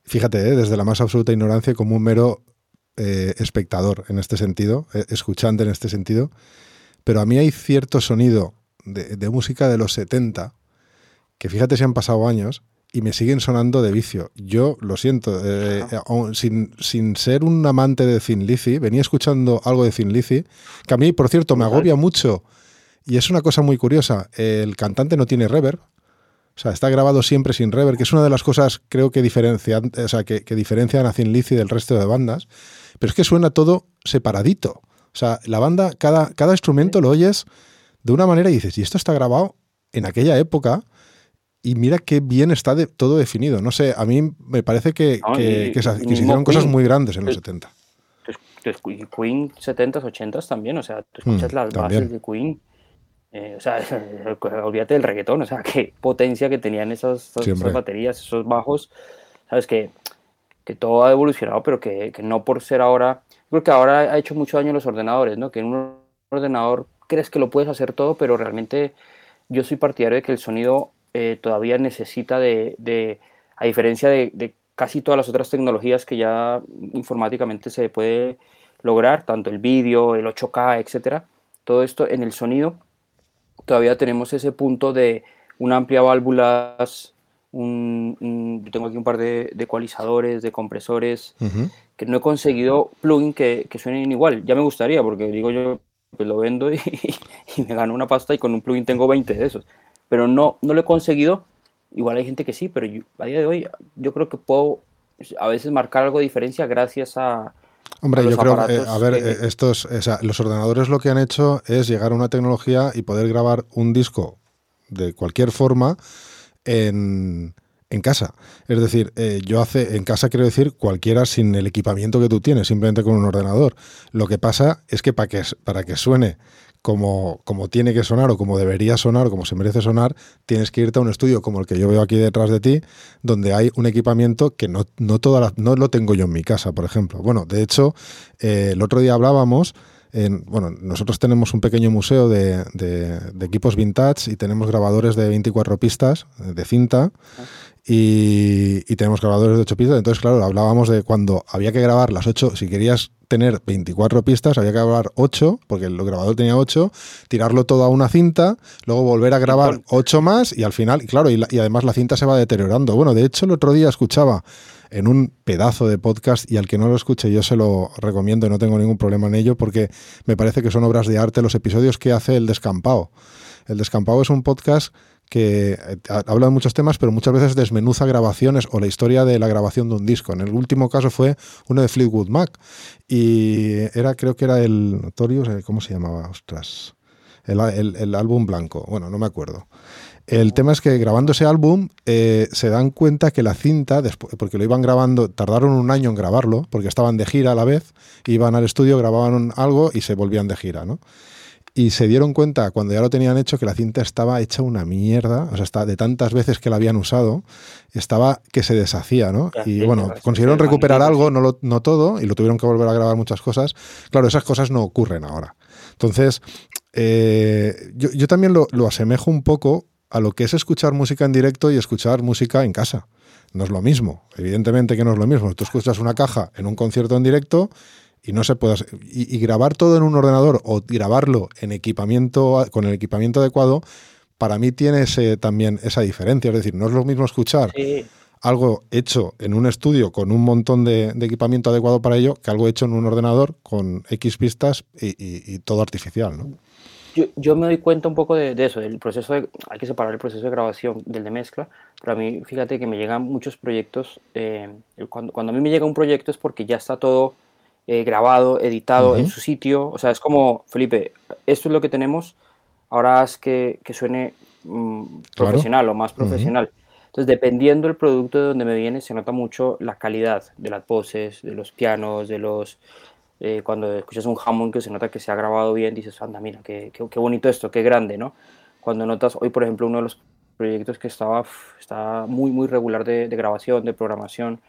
fíjate, eh, desde la más absoluta ignorancia como un mero eh, espectador en este sentido, eh, escuchante en este sentido, pero a mí hay cierto sonido de, de música de los 70, que fíjate si han pasado años, y me siguen sonando de vicio. Yo lo siento, eh, eh, sin, sin, ser un amante de Thin Lizzy, venía escuchando algo de Thin Lizzy, que a mí, por cierto, me agobia mucho. Y es una cosa muy curiosa, el cantante no tiene reverb, o sea, está grabado siempre sin reverb, que es una de las cosas creo que diferencian, o sea, que, que diferencian a Thin Lizzy del resto de bandas, pero es que suena todo separadito. O sea, la banda, cada, cada instrumento lo oyes de una manera y dices, y esto está grabado en aquella época, y mira qué bien está de, todo definido. No sé, a mí me parece que, que, se, hicieron cosas muy grandes en los 70. Queen 70s, 80s también, o sea, tú escuchas mm, las bases de Queen. Eh, o sea, olvídate del reggaetón, o sea, qué potencia que tenían esas, esas, baterías, esos bajos. Sabes que, que todo ha evolucionado, pero que, que, no por ser ahora. Creo que ahora ha hecho mucho daño los ordenadores, ¿no? Que en un ordenador crees que lo puedes hacer todo, pero realmente yo soy partidario de que el sonido eh, todavía necesita de, a diferencia de, casi todas las otras tecnologías que ya informáticamente se puede lograr, tanto el vídeo, el 8K, etcétera, todo esto en el sonido, todavía tenemos ese punto de una amplia válvulas, un, yo tengo aquí un par de, ecualizadores, de compresores, que no he conseguido plugin que, que, suenen igual. Ya me gustaría, porque digo yo, pues lo vendo y, y, me gano una pasta y con un plugin tengo 20 de esos pero no, no lo he conseguido. Igual hay gente que sí, pero a día de hoy yo creo que puedo a veces marcar algo de diferencia gracias a... Hombre, yo creo que, a ver, eh, estos, o sea, los ordenadores lo que han hecho es llegar a una tecnología y poder grabar un disco de cualquier forma en, en casa. Es decir, eh, yo hace en casa quiero decir cualquiera sin el equipamiento que tú tienes, simplemente con un ordenador. Lo que pasa es que para que, para que suene como, como tiene que sonar o como debería sonar o como se merece sonar, tienes que irte a un estudio como el que yo veo aquí detrás de ti, donde hay un equipamiento que no, no, no lo tengo yo en mi casa, por ejemplo. Bueno, de hecho, eh, el otro día hablábamos en, bueno, nosotros tenemos un pequeño museo de, de, de, equipos vintage y tenemos grabadores de 24 pistas de cinta y, y, tenemos grabadores de 8 pistas. Entonces, claro, hablábamos de cuando había que grabar las 8, si querías tener 24 pistas, había que grabar 8, porque el grabador tenía 8, tirarlo todo a una cinta, luego volver a grabar 8 más y al final, y claro, y, y, además la cinta se va deteriorando. Bueno, de hecho, el otro día escuchaba en un pedazo de podcast y al que no lo escuche yo se lo recomiendo y no tengo ningún problema en ello porque me parece que son obras de arte los episodios que hace El Descampado. El Descampado es un podcast que eh, habla de muchos temas, pero muchas veces desmenuza grabaciones o la historia de la grabación de un disco. En el último caso fue uno de Fleetwood Mac y era, creo que era el Notorious, eh, ¿cómo se llamaba? Ostras. El, álbum blanco, bueno, no me acuerdo. El tema es que grabando ese álbum eh, se dan cuenta que la cinta, porque lo iban grabando, tardaron un año en grabarlo, porque estaban de gira a la vez, iban al estudio, grababan algo y se volvían de gira, ¿no? y se dieron cuenta cuando ya lo tenían hecho que la cinta estaba hecha una mierda, o sea, está de tantas veces que la habían usado, estaba que se deshacía, ¿no? y bueno, consiguieron recuperar algo, no, lo, no todo, y lo tuvieron que volver a grabar muchas cosas. Claro, esas cosas no ocurren ahora. Entonces, eh, yo, también lo, lo asemejo un poco a lo que es escuchar música en directo y escuchar música en casa. No es lo mismo, evidentemente que no es lo mismo. Tú escuchas una caja en un concierto en directo y no se puede y, grabar todo en un ordenador o grabarlo en equipamiento con el equipamiento adecuado para mí tiene ese, también esa diferencia es decir no es lo mismo escuchar algo hecho en un estudio con un montón de, equipamiento adecuado para ello que algo hecho en un ordenador con X pistas y, todo artificial ¿no? Yo, me doy cuenta un poco de, eso, del proceso de, hay que separar el proceso de grabación del de mezcla, pero a mí, fíjate que me llegan muchos proyectos, eh, cuando, cuando a mí me llega un proyecto es porque ya está todo eh, grabado, editado en su sitio. O sea, es como, Felipe, esto es lo que tenemos, ahora haz que, que suene mm, profesional o más profesional. Entonces, dependiendo del producto de donde me viene, se nota mucho la calidad de las voces, de los pianos, de los... Eh, cuando escuchas un Hammond que se nota que se ha grabado bien, dices, anda, mira, qué, qué, bonito esto, qué grande, ¿no? Cuando notas, hoy por ejemplo, uno de los proyectos que estaba, está muy, muy regular de, de grabación, de programación,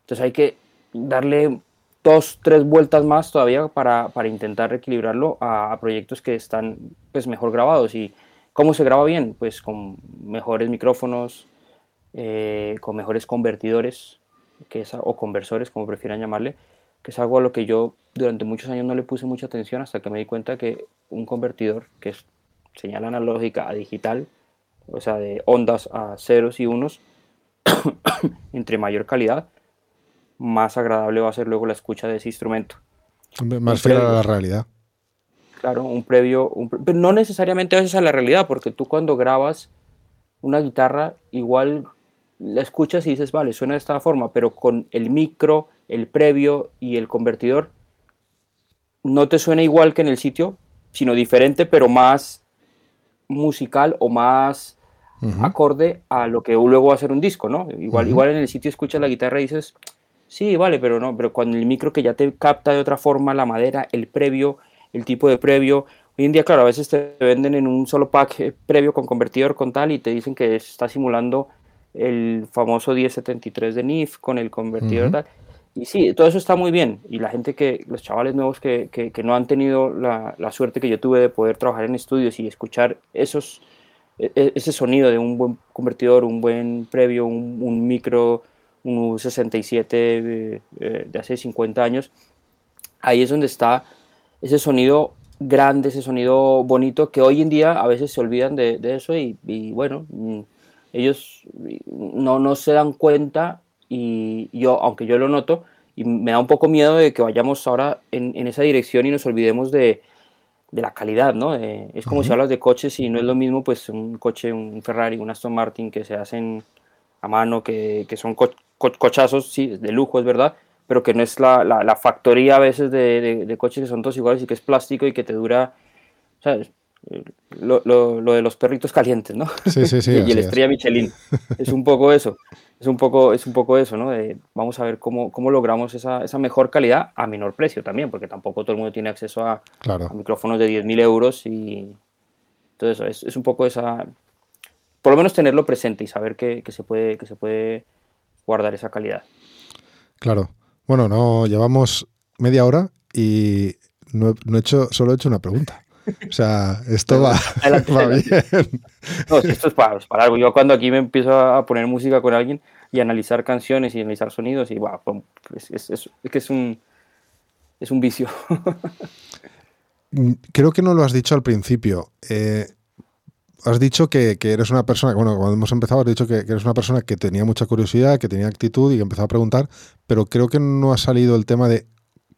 entonces hay que darle dos, tres vueltas más todavía para, para intentar equilibrarlo a, proyectos que están pues, mejor grabados. ¿Y cómo se graba bien? Pues con mejores micrófonos, eh, con mejores convertidores que es, o conversores, como prefieran llamarle, que es algo a lo que yo durante muchos años no le puse mucha atención hasta que me di cuenta que un convertidor que es señal analógica a digital, o sea, de ondas a ceros y unos, entre mayor calidad, más agradable va a ser luego la escucha de ese instrumento. Más fiel a la realidad. Claro, un previo, pero no necesariamente a veces a la realidad, porque tú cuando grabas una guitarra, igual la escuchas y dices, vale, suena de esta forma, pero con el micro, el previo y el convertidor, no te suena igual que en el sitio, sino diferente, pero más musical o más acorde a lo que luego va a ser un disco, ¿no? Igual, igual en el sitio escuchas la guitarra y dices, Sí, vale, pero no, pero cuando el micro que ya te capta de otra forma la madera, el previo, el tipo de previo. Hoy en día, claro, a veces te venden en un solo pack eh, previo con convertidor con tal y te dicen que está simulando el famoso 1073 de NIF con el convertidor tal. Y sí, todo eso está muy bien. Y la gente que, los chavales nuevos que, que, no han tenido la, la, suerte que yo tuve de poder trabajar en estudios y escuchar esos, e, e, ese sonido de un buen convertidor, un buen previo, un, micro un 67 eh, de hace 50 años, ahí es donde está ese sonido grande, ese sonido bonito, que hoy en día a veces se olvidan de, eso y, bueno, mm, ellos no, no se dan cuenta y yo, aunque yo lo noto, y me da un poco miedo de que vayamos ahora en, esa dirección y nos olvidemos de, la calidad, ¿no? es como si hablas de coches y no es lo mismo, pues un coche, un Ferrari, un Aston Martin que se hacen a mano, que, que son cochazos, sí, de lujo, es verdad, pero que no es la, la, factoría a veces de, de, coches que son todos iguales y que es plástico y que te dura, ¿sabes? Lo, lo, lo de los perritos calientes, ¿no? Sí, sí, sí. y, el estrella Michelin. Es un poco eso. Es un poco, es un poco eso, ¿no? vamos a ver cómo, cómo logramos esa, esa, mejor calidad a menor precio también, porque tampoco todo el mundo tiene acceso a, a micrófonos de 10.000 euros y todo eso. Es, es, un poco esa. Por lo menos tenerlo presente y saber que, que se puede, que se puede guardar esa calidad. Claro. Bueno, no llevamos media hora y no, he hecho, solo he hecho una pregunta. O sea, esto va, bien. No, esto es para, algo. Yo cuando aquí me empiezo a poner música con alguien y analizar canciones y analizar sonidos, y wow, es, es, que es un, es un vicio. Creo que no lo has dicho al principio. Eh, has dicho que, eres una persona, bueno, cuando hemos empezado has dicho que, eres una persona que tenía mucha curiosidad, que tenía actitud y que empezó a preguntar, pero creo que no ha salido el tema de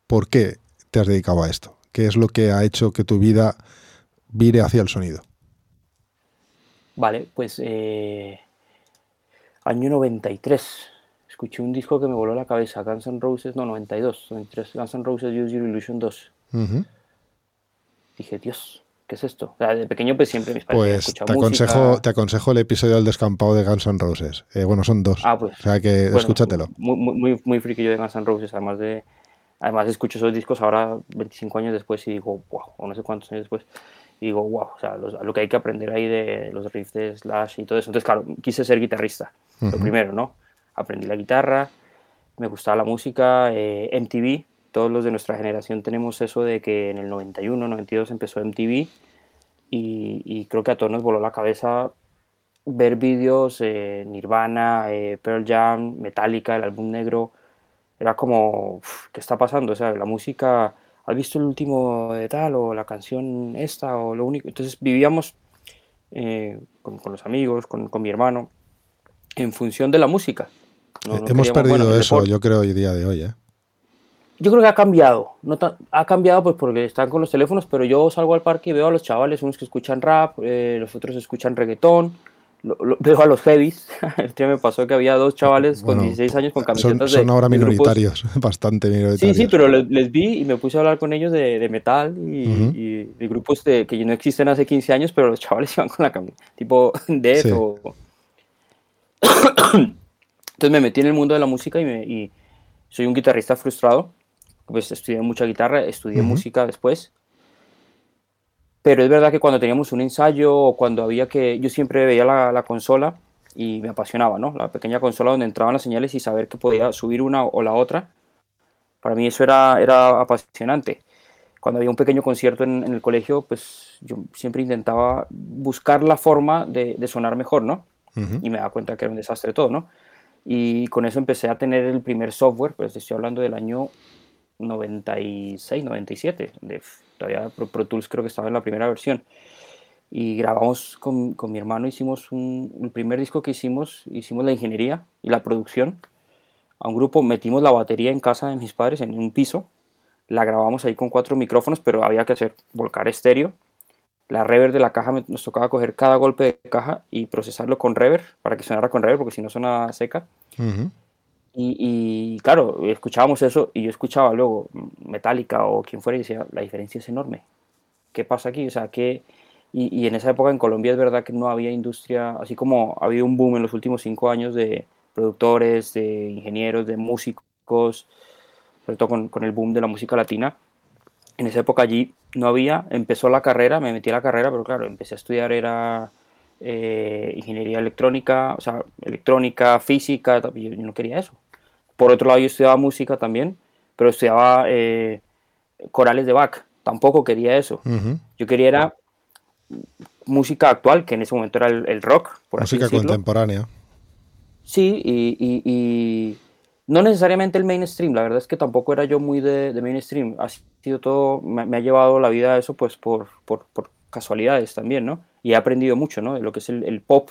por qué te has dedicado a esto, qué es lo que ha hecho que tu vida vire hacia el sonido. Vale, pues eh, año 93, escuché un disco que me voló la cabeza, Guns N' Roses, no, 92, 93, Guns N' Roses Use Your Illusion 2. Dije, Dios, ¿qué es esto? de pequeño pues siempre mis padres Pues te aconsejo, te aconsejo el episodio del descampado de Guns N' Roses. Eh, bueno, son dos. Ah, pues. O sea que escúchatelo. Muy, muy, muy friki yo de Guns N' Roses, además de... Además escucho esos discos ahora 25 años después y digo, wow, o no sé cuántos años después, y digo, wow, o sea, lo que hay que aprender ahí de los riffs de Slash y todo eso. Entonces, claro, quise ser guitarrista, lo primero, ¿no? Aprendí la guitarra, me gustaba la música, eh, MTV, todos los de nuestra generación tenemos eso de que en el 91, 92 empezó MTV y, creo que a todos nos voló la cabeza ver vídeos, eh, Nirvana, eh, Pearl Jam, Metallica, el álbum negro, era como, ¿qué está pasando? O sea, la música, ¿has visto el último de tal o la canción esta o lo único? Entonces vivíamos eh, con, los amigos, con, con mi hermano, en función de la música. Hemos perdido eso, yo creo, hoy día de hoy. ¿eh? Yo creo que ha cambiado. No ha cambiado pues porque están con los teléfonos, pero yo salgo al parque y veo a los chavales, unos que escuchan rap, eh, los otros escuchan reggaetón. Veo a los heavies. El día me pasó que había dos chavales con 16 años con camisetas son, son ahora minoritarios, bastante minoritarios. Sí, sí, pero les, vi y me puse a hablar con ellos de, metal y, de grupos de, que no existen hace 15 años, pero los chavales iban con la camiseta, tipo Death o... Entonces me metí en el mundo de la música y, y soy un guitarrista frustrado pues estudié mucha guitarra, estudié música después. Pero es verdad que cuando teníamos un ensayo o cuando había que, yo siempre veía la, la, consola y me apasionaba, ¿no? La pequeña consola donde entraban las señales y saber que podía subir una o la otra. Para mí eso era, era apasionante. Cuando había un pequeño concierto en, el colegio, pues yo siempre intentaba buscar la forma de, de sonar mejor, ¿no? Y me daba cuenta que era un desastre todo, ¿no? Y con eso empecé a tener el primer software, pues estoy hablando del año 96, 97. De, todavía Pro, Tools creo que estaba en la primera versión. Y grabamos con, con mi hermano, hicimos un, el primer disco que hicimos, hicimos la ingeniería y la producción. A un grupo metimos la batería en casa de mis padres, en un piso. La grabamos ahí con cuatro micrófonos, pero había que hacer volcar estéreo. La reverb de la caja nos tocaba coger cada golpe de caja y procesarlo con reverb para que sonara con reverb, porque si no suena seca. Y, claro, escuchábamos eso y yo escuchaba luego Metallica o quien fuera y decía, la diferencia es enorme. ¿Qué pasa aquí? O sea, que... Y, en esa época en Colombia es verdad que no había industria, así como ha habido un boom en los últimos cinco años de productores, de ingenieros, de músicos, sobre todo con, con el boom de la música latina. En esa época allí no había, empezó la carrera, me metí a la carrera, pero claro, empecé a estudiar, era eh, ingeniería electrónica, o sea, electrónica, física, yo no quería eso. Por otro lado, yo estudiaba música también, pero estudiaba eh, corales de Bach. Tampoco quería eso. Yo quería era música actual, que en ese momento era el, rock. Por música contemporánea. Sí, y, no necesariamente el mainstream. La verdad es que tampoco era yo muy de, mainstream. Ha sido todo, me, ha llevado la vida a eso, pues por, por, por, casualidades también, ¿no? Y he aprendido mucho, ¿no? De lo que es el, el pop.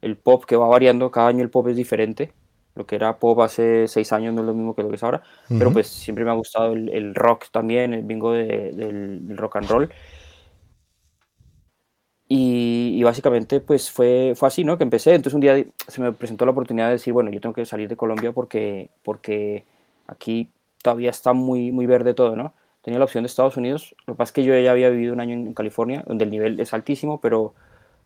El pop que va variando, cada año el pop es diferente lo que era pop hace seis años no es lo mismo que lo que es ahora, pero pues siempre me ha gustado el, rock también, el bingo del, rock and roll. Y, básicamente pues fue, fue así, ¿no? Que empecé, entonces un día se me presentó la oportunidad de decir, bueno, yo tengo que salir de Colombia porque, porque aquí todavía está muy, muy verde todo, ¿no? Tenía la opción de Estados Unidos, lo que pasa es que yo ya había vivido un año en California, donde el nivel es altísimo, pero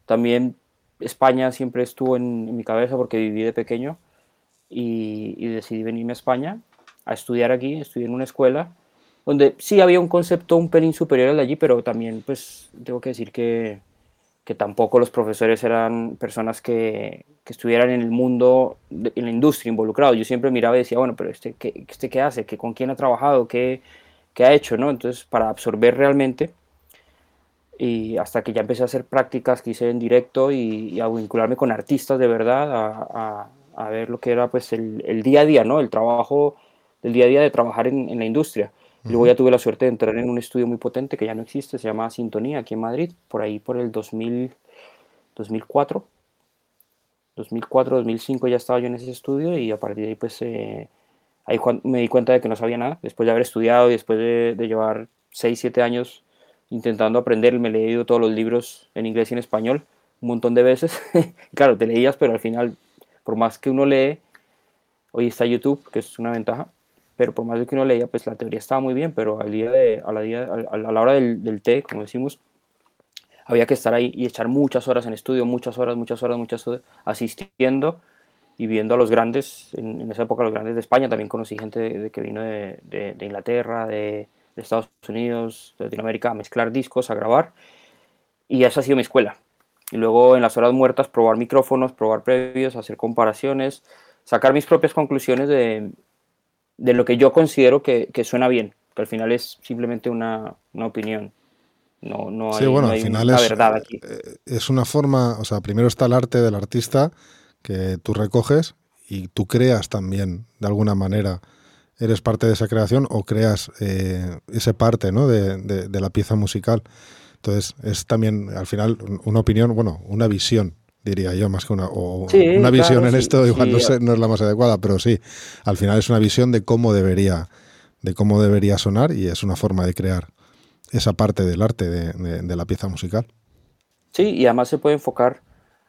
también España siempre estuvo en mi cabeza porque viví de pequeño y, decidí venirme a España a estudiar aquí, estudié en una escuela donde sí había un concepto un pelín superior al de allí, pero también pues tengo que decir que, que tampoco los profesores eran personas que, que, estuvieran en el mundo, en la industria involucrado. Yo siempre miraba y decía, bueno, pero este qué, este qué hace, ¿Qué, con quién ha trabajado, qué, qué ha hecho, ¿no? Entonces, para absorber realmente, y hasta que ya empecé a hacer prácticas que hice en directo y, a vincularme con artistas de verdad, a, a ver lo que era pues el, día a día, ¿no? El trabajo, el día a día de trabajar en, la industria. Luego ya tuve la suerte de entrar en un estudio muy potente que ya no existe, se llama Sintonía, aquí en Madrid, por ahí por el 2000, 2004. 2004, 2005 ya estaba yo en ese estudio y a partir de ahí pues eh, ahí me di cuenta de que no sabía nada, después de haber estudiado y después de, llevar 6, 7 años intentando aprender, me he leído todos los libros en inglés y en español un montón de veces. claro, te leías, pero al final, por más que uno lee, hoy está YouTube, que es una ventaja, pero por más de que uno leía, pues la teoría estaba muy bien, pero al día de, a, la día, a la hora del, del té, como decimos, había que estar ahí y echar muchas horas en estudio, muchas horas, muchas horas, muchas horas, asistiendo y viendo a los grandes, en, esa época los grandes de España, también conocí gente de, que vino de, de, Inglaterra, de, Estados Unidos, de Latinoamérica, a mezclar discos, a grabar, y esa ha sido mi escuela. Y luego en las horas muertas probar micrófonos, probar previos, hacer comparaciones, sacar mis propias conclusiones de, de lo que yo considero que, suena bien, que al final es simplemente una, opinión. No, no hay, bueno, al final es, verdad aquí. Eh, es una forma, o sea, primero está el arte del artista que tú recoges y tú creas también, de alguna manera, eres parte de esa creación o creas eh, esa parte ¿no? de, de, la pieza musical. Entonces, es también, al final, una opinión, bueno, una visión diría yo, más que una, o una visión en esto, igual no, sé, no, es la más adecuada, pero sí, al final es una visión de cómo debería, de cómo debería sonar y es una forma de crear esa parte del arte de, la pieza musical. Sí, y además se puede enfocar.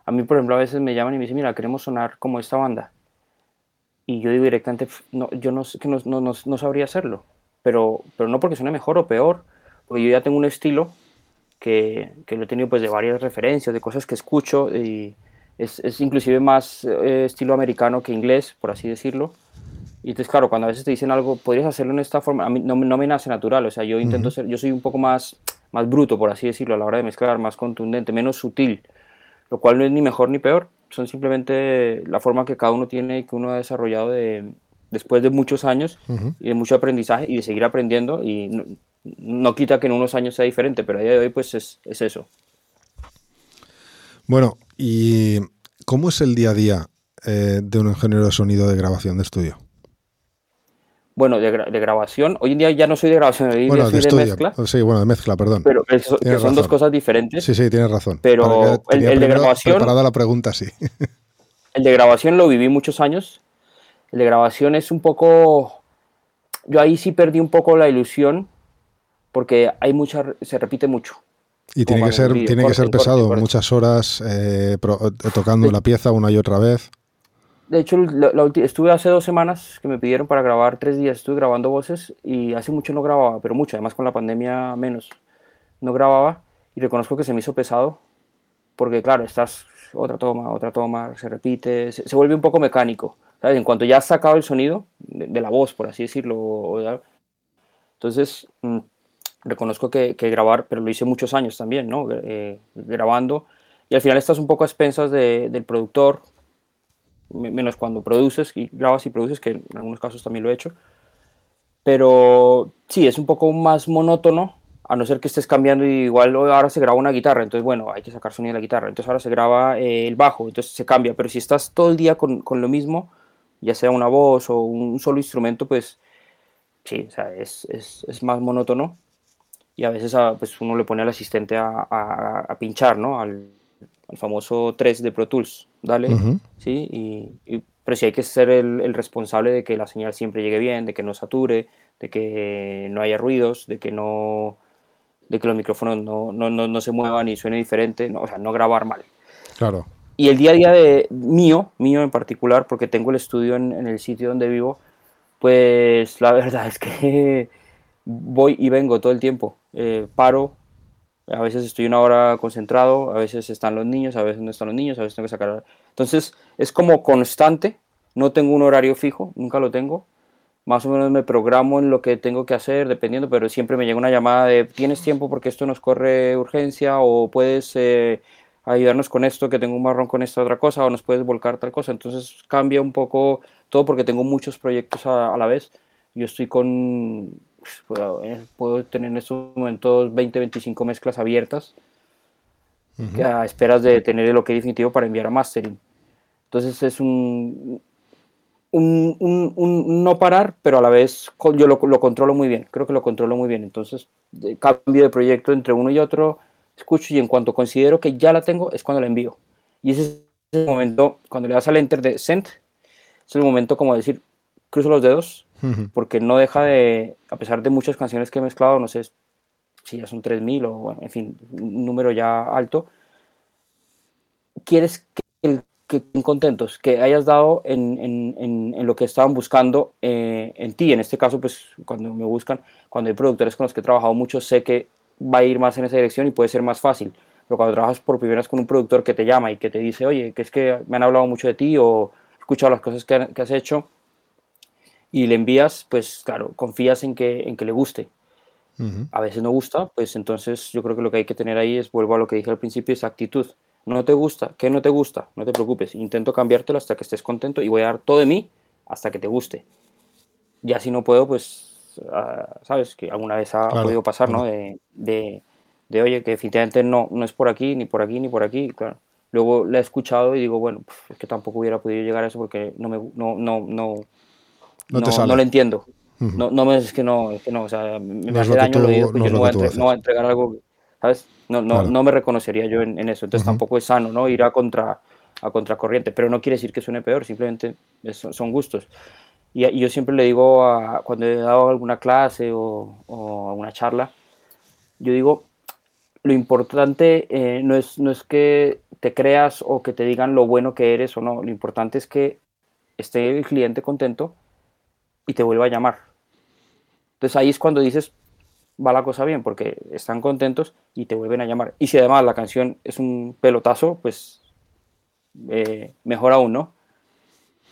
A mí, por ejemplo, a veces me llaman y me dicen, mira, queremos sonar como esta banda. Y yo digo directamente, no, yo no, que no, no, no sabría hacerlo, pero, pero no porque suene mejor o peor, porque yo ya tengo un estilo que, que, lo he tenido pues de varias referencias, de cosas que escucho y es, es inclusive más eh, estilo americano que inglés, por así decirlo. Y entonces, claro, cuando a veces te dicen algo, podrías hacerlo en esta forma, a mí no, no me nace natural, o sea, yo intento ser, yo soy un poco más, más bruto, por así decirlo, a la hora de mezclar, más contundente, menos sutil, lo cual no es ni mejor ni peor, son simplemente la forma que cada uno tiene y que uno ha desarrollado de, después de muchos años y de mucho aprendizaje y de seguir aprendiendo y no quita que en unos años sea diferente, pero a día de hoy pues es, eso. Bueno, ¿y cómo es el día a día eh, de un ingeniero de sonido de grabación de estudio? Bueno, de, grabación, hoy en día ya no soy de grabación, hoy bueno, de, mezcla. Sí, bueno, de mezcla, perdón. Pero son dos cosas diferentes. Sí, sí, tienes razón. Pero el, el de grabación... Preparada la pregunta, sí. el de grabación lo viví muchos años. El de grabación es un poco... Yo ahí sí perdí un poco la ilusión porque hay mucha, se repite mucho. Y tiene que ser, tiene que ser pesado, muchas horas eh, eh, tocando la pieza una y otra vez. De hecho, estuve hace dos semanas que me pidieron para grabar tres días, estuve grabando voces y hace mucho no grababa, pero mucho, además con la pandemia menos, no grababa y reconozco que se me hizo pesado porque claro, estás otra toma, otra toma, se repite, se, vuelve un poco mecánico. En cuanto ya has sacado el sonido de, la voz, por así decirlo, entonces mm, reconozco que, grabar, pero lo hice muchos años también, ¿no? Eh, grabando. Y al final estás un poco a expensas del productor, menos cuando produces y grabas y produces, que en algunos casos también lo he hecho. Pero sí, es un poco más monótono, a no ser que estés cambiando y igual ahora se graba una guitarra, entonces bueno, hay que sacar sonido de la guitarra, entonces ahora se graba eh, el bajo, entonces se cambia, pero si estás todo el día con, con, lo mismo, ya sea una voz o un solo instrumento, pues sí, o sea, es, es, es más monótono y a veces pues uno le pone al asistente a, a, pinchar, ¿no? Al, al, famoso 3 de Pro Tools, dale, ¿sí? Y, pero sí hay que ser el, el, responsable de que la señal siempre llegue bien, de que no sature, de que no haya ruidos, de que no de que los micrófonos no, no, no, no se muevan y suene diferente, no, o sea, no grabar mal. Claro. Y el día a día de mío, mío en particular, porque tengo el estudio en, en el sitio donde vivo, pues la verdad es que voy y vengo todo el tiempo. Eh, paro, a veces estoy una hora concentrado, a veces están los niños, a veces no están los niños, a veces tengo que sacar... Entonces es como constante, no tengo un horario fijo, nunca lo tengo. Más o menos me programo en lo que tengo que hacer, dependiendo, pero siempre me llega una llamada de tienes tiempo porque esto nos corre urgencia o puedes eh, ayudarnos con esto, que tengo un marrón con esta otra cosa o nos puedes volcar tal cosa. Entonces cambia un poco todo porque tengo muchos proyectos a la vez. Yo estoy con puedo, tener en estos momentos 20, 25 mezclas abiertas a esperas de tener el ok definitivo para enviar a mastering. Entonces es un... un, no parar, pero a la vez yo lo, controlo muy bien, creo que lo controlo muy bien. Entonces, cambio de proyecto entre uno y otro, escucho y en cuanto considero que ya la tengo, es cuando la envío. Y ese es el momento, cuando le das al enter de send, es el momento como decir, cruzo los dedos, porque no deja de, a pesar de muchas canciones que he mezclado, no sé si ya son 3000 o, en fin, un número ya alto, quieres que el que contentos, que hayas dado en, en, en, lo que estaban buscando eh, en ti. En este caso, pues cuando me buscan, cuando hay productores con los que he trabajado mucho, sé que va a ir más en esa dirección y puede ser más fácil. Pero cuando trabajas por primera vez con un productor que te llama y que te dice, oye, que es que me han hablado mucho de ti o he escuchado las cosas que has hecho y le envías, pues claro, confías en que, en que le guste. A veces no gusta, pues entonces yo creo que lo que hay que tener ahí es, vuelvo a lo que dije al principio, es actitud no te gusta, ¿qué no te gusta? No te preocupes, intento cambiártelo hasta que estés contento y voy a dar todo de mí hasta que te guste. Ya si no puedo, pues, ah, sabes, que alguna vez ha podido pasar, ¿no? De, de, oye, que definitivamente no, no es por aquí, ni por aquí, ni por aquí, claro. Luego le he escuchado y digo, bueno, es que tampoco hubiera podido llegar a eso porque no me, no, no, no, no, no, no lo entiendo. No, no es que no, es que no, o sea, me, hace daño lo digo, porque no, voy a, no voy a entregar algo, ¿sabes? No, no, no me reconocería yo en, eso. Entonces tampoco es sano, ¿no? Ir a contra a contracorriente, pero no quiere decir que suene peor, simplemente son gustos. Y, yo siempre le digo, a, cuando he dado alguna clase o, o alguna charla, yo digo, lo importante eh, no, es, no es que te creas o que te digan lo bueno que eres o no, lo importante es que esté el cliente contento y te vuelva a llamar. Entonces ahí es cuando dices, va la cosa bien porque están contentos y te vuelven a llamar. Y si además la canción es un pelotazo, pues eh, mejor aún, ¿no?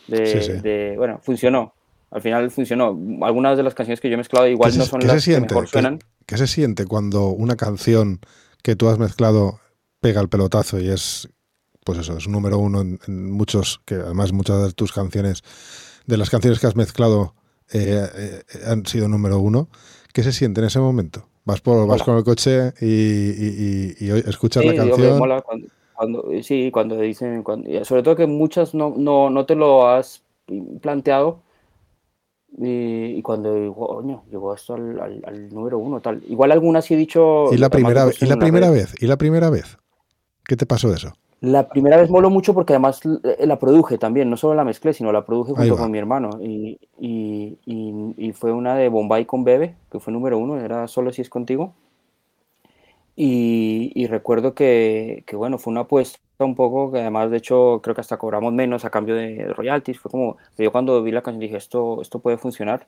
De, bueno, funcionó. Al final funcionó. Algunas de las canciones que yo he mezclado igual no son las que mejor suenan. ¿Qué, se siente cuando una canción que tú has mezclado pega el pelotazo y es, pues eso, es número uno en, muchos, que además muchas de tus canciones, de las canciones que has mezclado, eh, eh, han sido número uno. ¿Qué se siente en ese momento? Vas, por, vas con el coche y, y, escuchas la canción. cuando, sí, cuando dicen, sobre todo que muchas no, no, no te lo has planteado y, cuando digo, coño, llegó esto al, al, número uno, tal. Igual algunas sí he dicho. ¿Y la primera, ¿y la primera vez? ¿Y la primera vez? ¿Qué te pasó eso? La primera vez moló mucho porque además eh, la produje también, no solo la mezclé, sino la produje junto con mi hermano. Y, y, y, fue una de Bombay con Bebe, que fue número uno, era Solo si es contigo. Y, recuerdo que, que, bueno, fue una apuesta un poco, que además de hecho creo que hasta cobramos menos a cambio de royalties. Fue como, yo cuando vi la canción dije, esto, esto puede funcionar.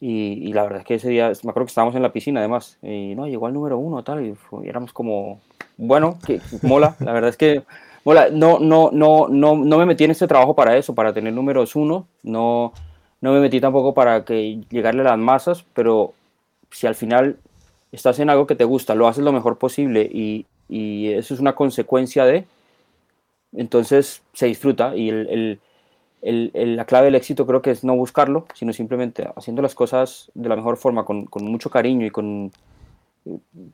Y, la verdad es que ese día, me acuerdo que estábamos en la piscina además, y no, llegó al número uno tal, y, y éramos como, bueno, mola, la verdad es que mola, no, no, no, no, no me metí en este trabajo para eso, para tener números uno, no, no me metí tampoco para que llegarle a las masas, pero si al final estás en algo que te gusta, lo haces lo mejor posible y, eso es una consecuencia de, entonces se disfruta. Y el, la clave del éxito creo que es no buscarlo, sino simplemente haciendo las cosas de la mejor forma, con mucho cariño y con,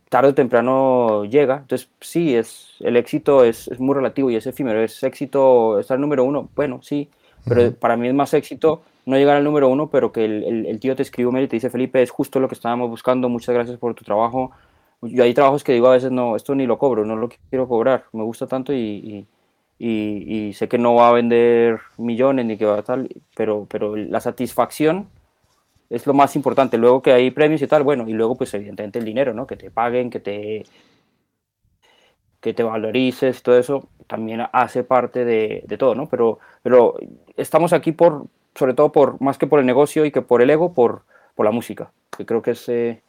tarde o temprano llega. Entonces, sí, es, el éxito es, es, muy relativo y es efímero. ¿Es éxito estar número uno? Bueno, sí, pero para mí es más éxito no llegar al número uno, pero que el, el, tío te escribe un mail y te dice, Felipe, es justo lo que estábamos buscando, muchas gracias por tu trabajo. Yo hay trabajos que digo a veces, no, esto ni lo cobro, no lo quiero cobrar, me gusta tanto y, y, y sé que no va a vender millones ni que va a tal, pero, pero la satisfacción es lo más importante. Luego que hay premios y tal, bueno, y luego pues evidentemente el dinero, ¿no? Que te paguen, que te que te valorices, todo eso también hace parte de, de, todo, ¿no? Pero, pero estamos aquí por, sobre todo por, más que por el negocio y que por el ego, por, por la música, que creo que es eh,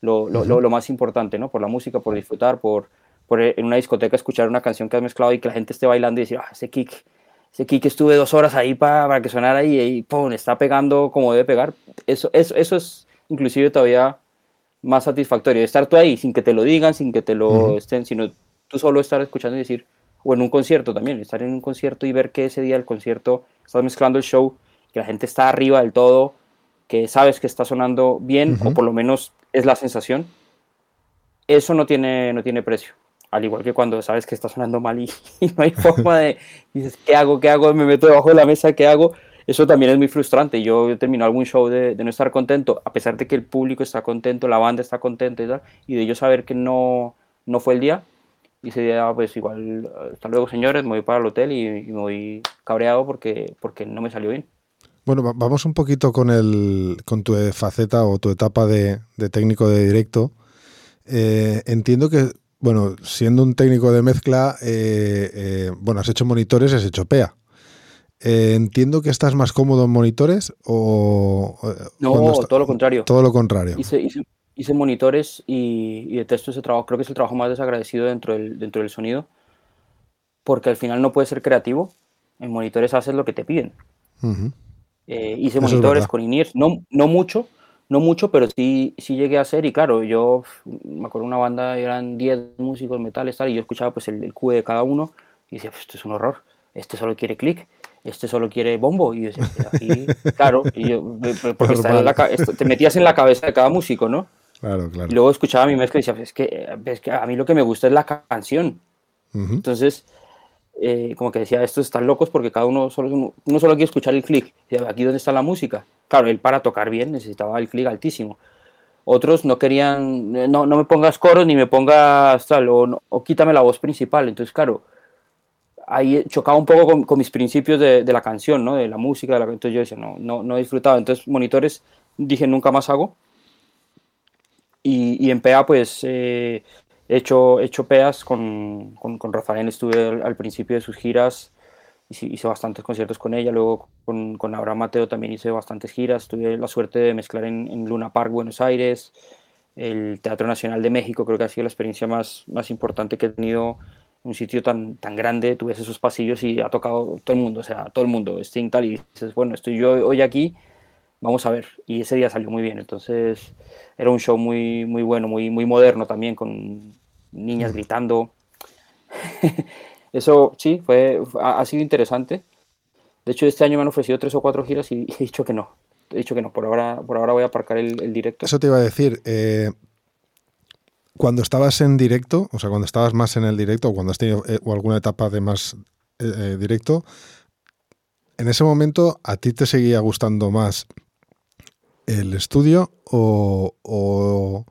lo, lo, lo, más importante, ¿no? Por la música, por disfrutar, por, por en una discoteca escuchar una canción que has mezclado y que la gente esté bailando y decir, ah, ese kick, ese kick estuve dos horas ahí para, para que sonara y, y ¡pum! está pegando como debe pegar. Eso, eso, eso es inclusive todavía más satisfactorio. Estar tú ahí sin que te lo digan, sin que te lo estén, sino tú solo estar escuchando y decir, o en un concierto también, estar en un concierto y ver que ese día del concierto estás mezclando el show, que la gente está arriba del todo, que sabes que está sonando bien, o por lo menos es la sensación, eso no tiene, no tiene precio. Al igual que cuando sabes que está sonando mal y, no hay forma de, dices, ¿qué hago? ¿Qué hago? Me meto debajo de la mesa, ¿qué hago? eso también es muy frustrante. Yo he terminado algún show de, no estar contento, a pesar de que el público está contento, la banda está contenta y tal, y de yo saber que no, no fue el día, y ese día, pues igual, hasta luego señores, me voy para el hotel y, me voy cabreado porque, porque no me salió bien. Bueno, vamos un poquito con, el, con tu faceta o tu etapa de, técnico de directo. Eh, entiendo que, bueno, siendo un técnico de mezcla, eh, eh, bueno, has hecho monitores, has hecho PEA. entiendo que estás más cómodo en monitores o... No, todo lo contrario. Todo lo contrario. Hice, hice, monitores y, y, detesto ese trabajo. Creo que es el trabajo más desagradecido dentro del, dentro del sonido porque al final no puedes ser creativo. En monitores haces lo que te piden. Eh, hice monitores con INIRS, no, no mucho, no mucho, pero sí, sí llegué a hacer y claro, yo me acuerdo una banda, eran 10 músicos metales tal, y yo escuchaba pues el, el Q de cada uno y decía, pues, esto es un horror, este solo quiere clic, este solo quiere bombo, y yo decía, pues, aquí, claro, y yo, porque te metías en la cabeza de cada músico, ¿no? Claro, claro. Y luego escuchaba mi mezcla y decía, es que, es que a mí lo que me gusta es la canción. Entonces, eh, como que decía, estos están locos porque cada uno solo, uno solo quiere escuchar el clic. Aquí donde está la música. Claro, él para tocar bien necesitaba el clic altísimo. Otros no querían, eh, no, no me pongas coros ni me pongas tal, o, o quítame la voz principal. Entonces, claro, ahí chocaba un poco con, mis principios de, de, la canción, ¿no? de la música. De la, entonces yo decía, no, no, no disfrutaba. Entonces, monitores dije, nunca más hago. Y, y en PA, pues, eh, He hecho, hecho peas con, con, con Rafael, estuve al, principio de sus giras, hice, hice bastantes conciertos con ella, luego con, con, Abraham Mateo también hice bastantes giras, tuve la suerte de mezclar en, en, Luna Park, Buenos Aires, el Teatro Nacional de México, creo que ha sido la experiencia más, más importante que he tenido un sitio tan, tan grande, tuve esos pasillos y ha tocado todo el mundo, o sea, todo el mundo, Sting tal, y dices, bueno, estoy yo hoy aquí, vamos a ver, y ese día salió muy bien, entonces era un show muy, muy bueno, muy, muy moderno también, con niñas gritando. Eso sí, fue, ha, sido interesante. De hecho, este año me han ofrecido tres o cuatro giras y he dicho que no. He dicho que no, por ahora, por ahora voy a aparcar el, directo. Eso te iba a decir. Eh, cuando estabas en directo, o sea, cuando estabas más en el directo, o cuando has tenido eh, o alguna etapa de más eh, directo, en ese momento, ¿a ti te seguía gustando más el estudio o,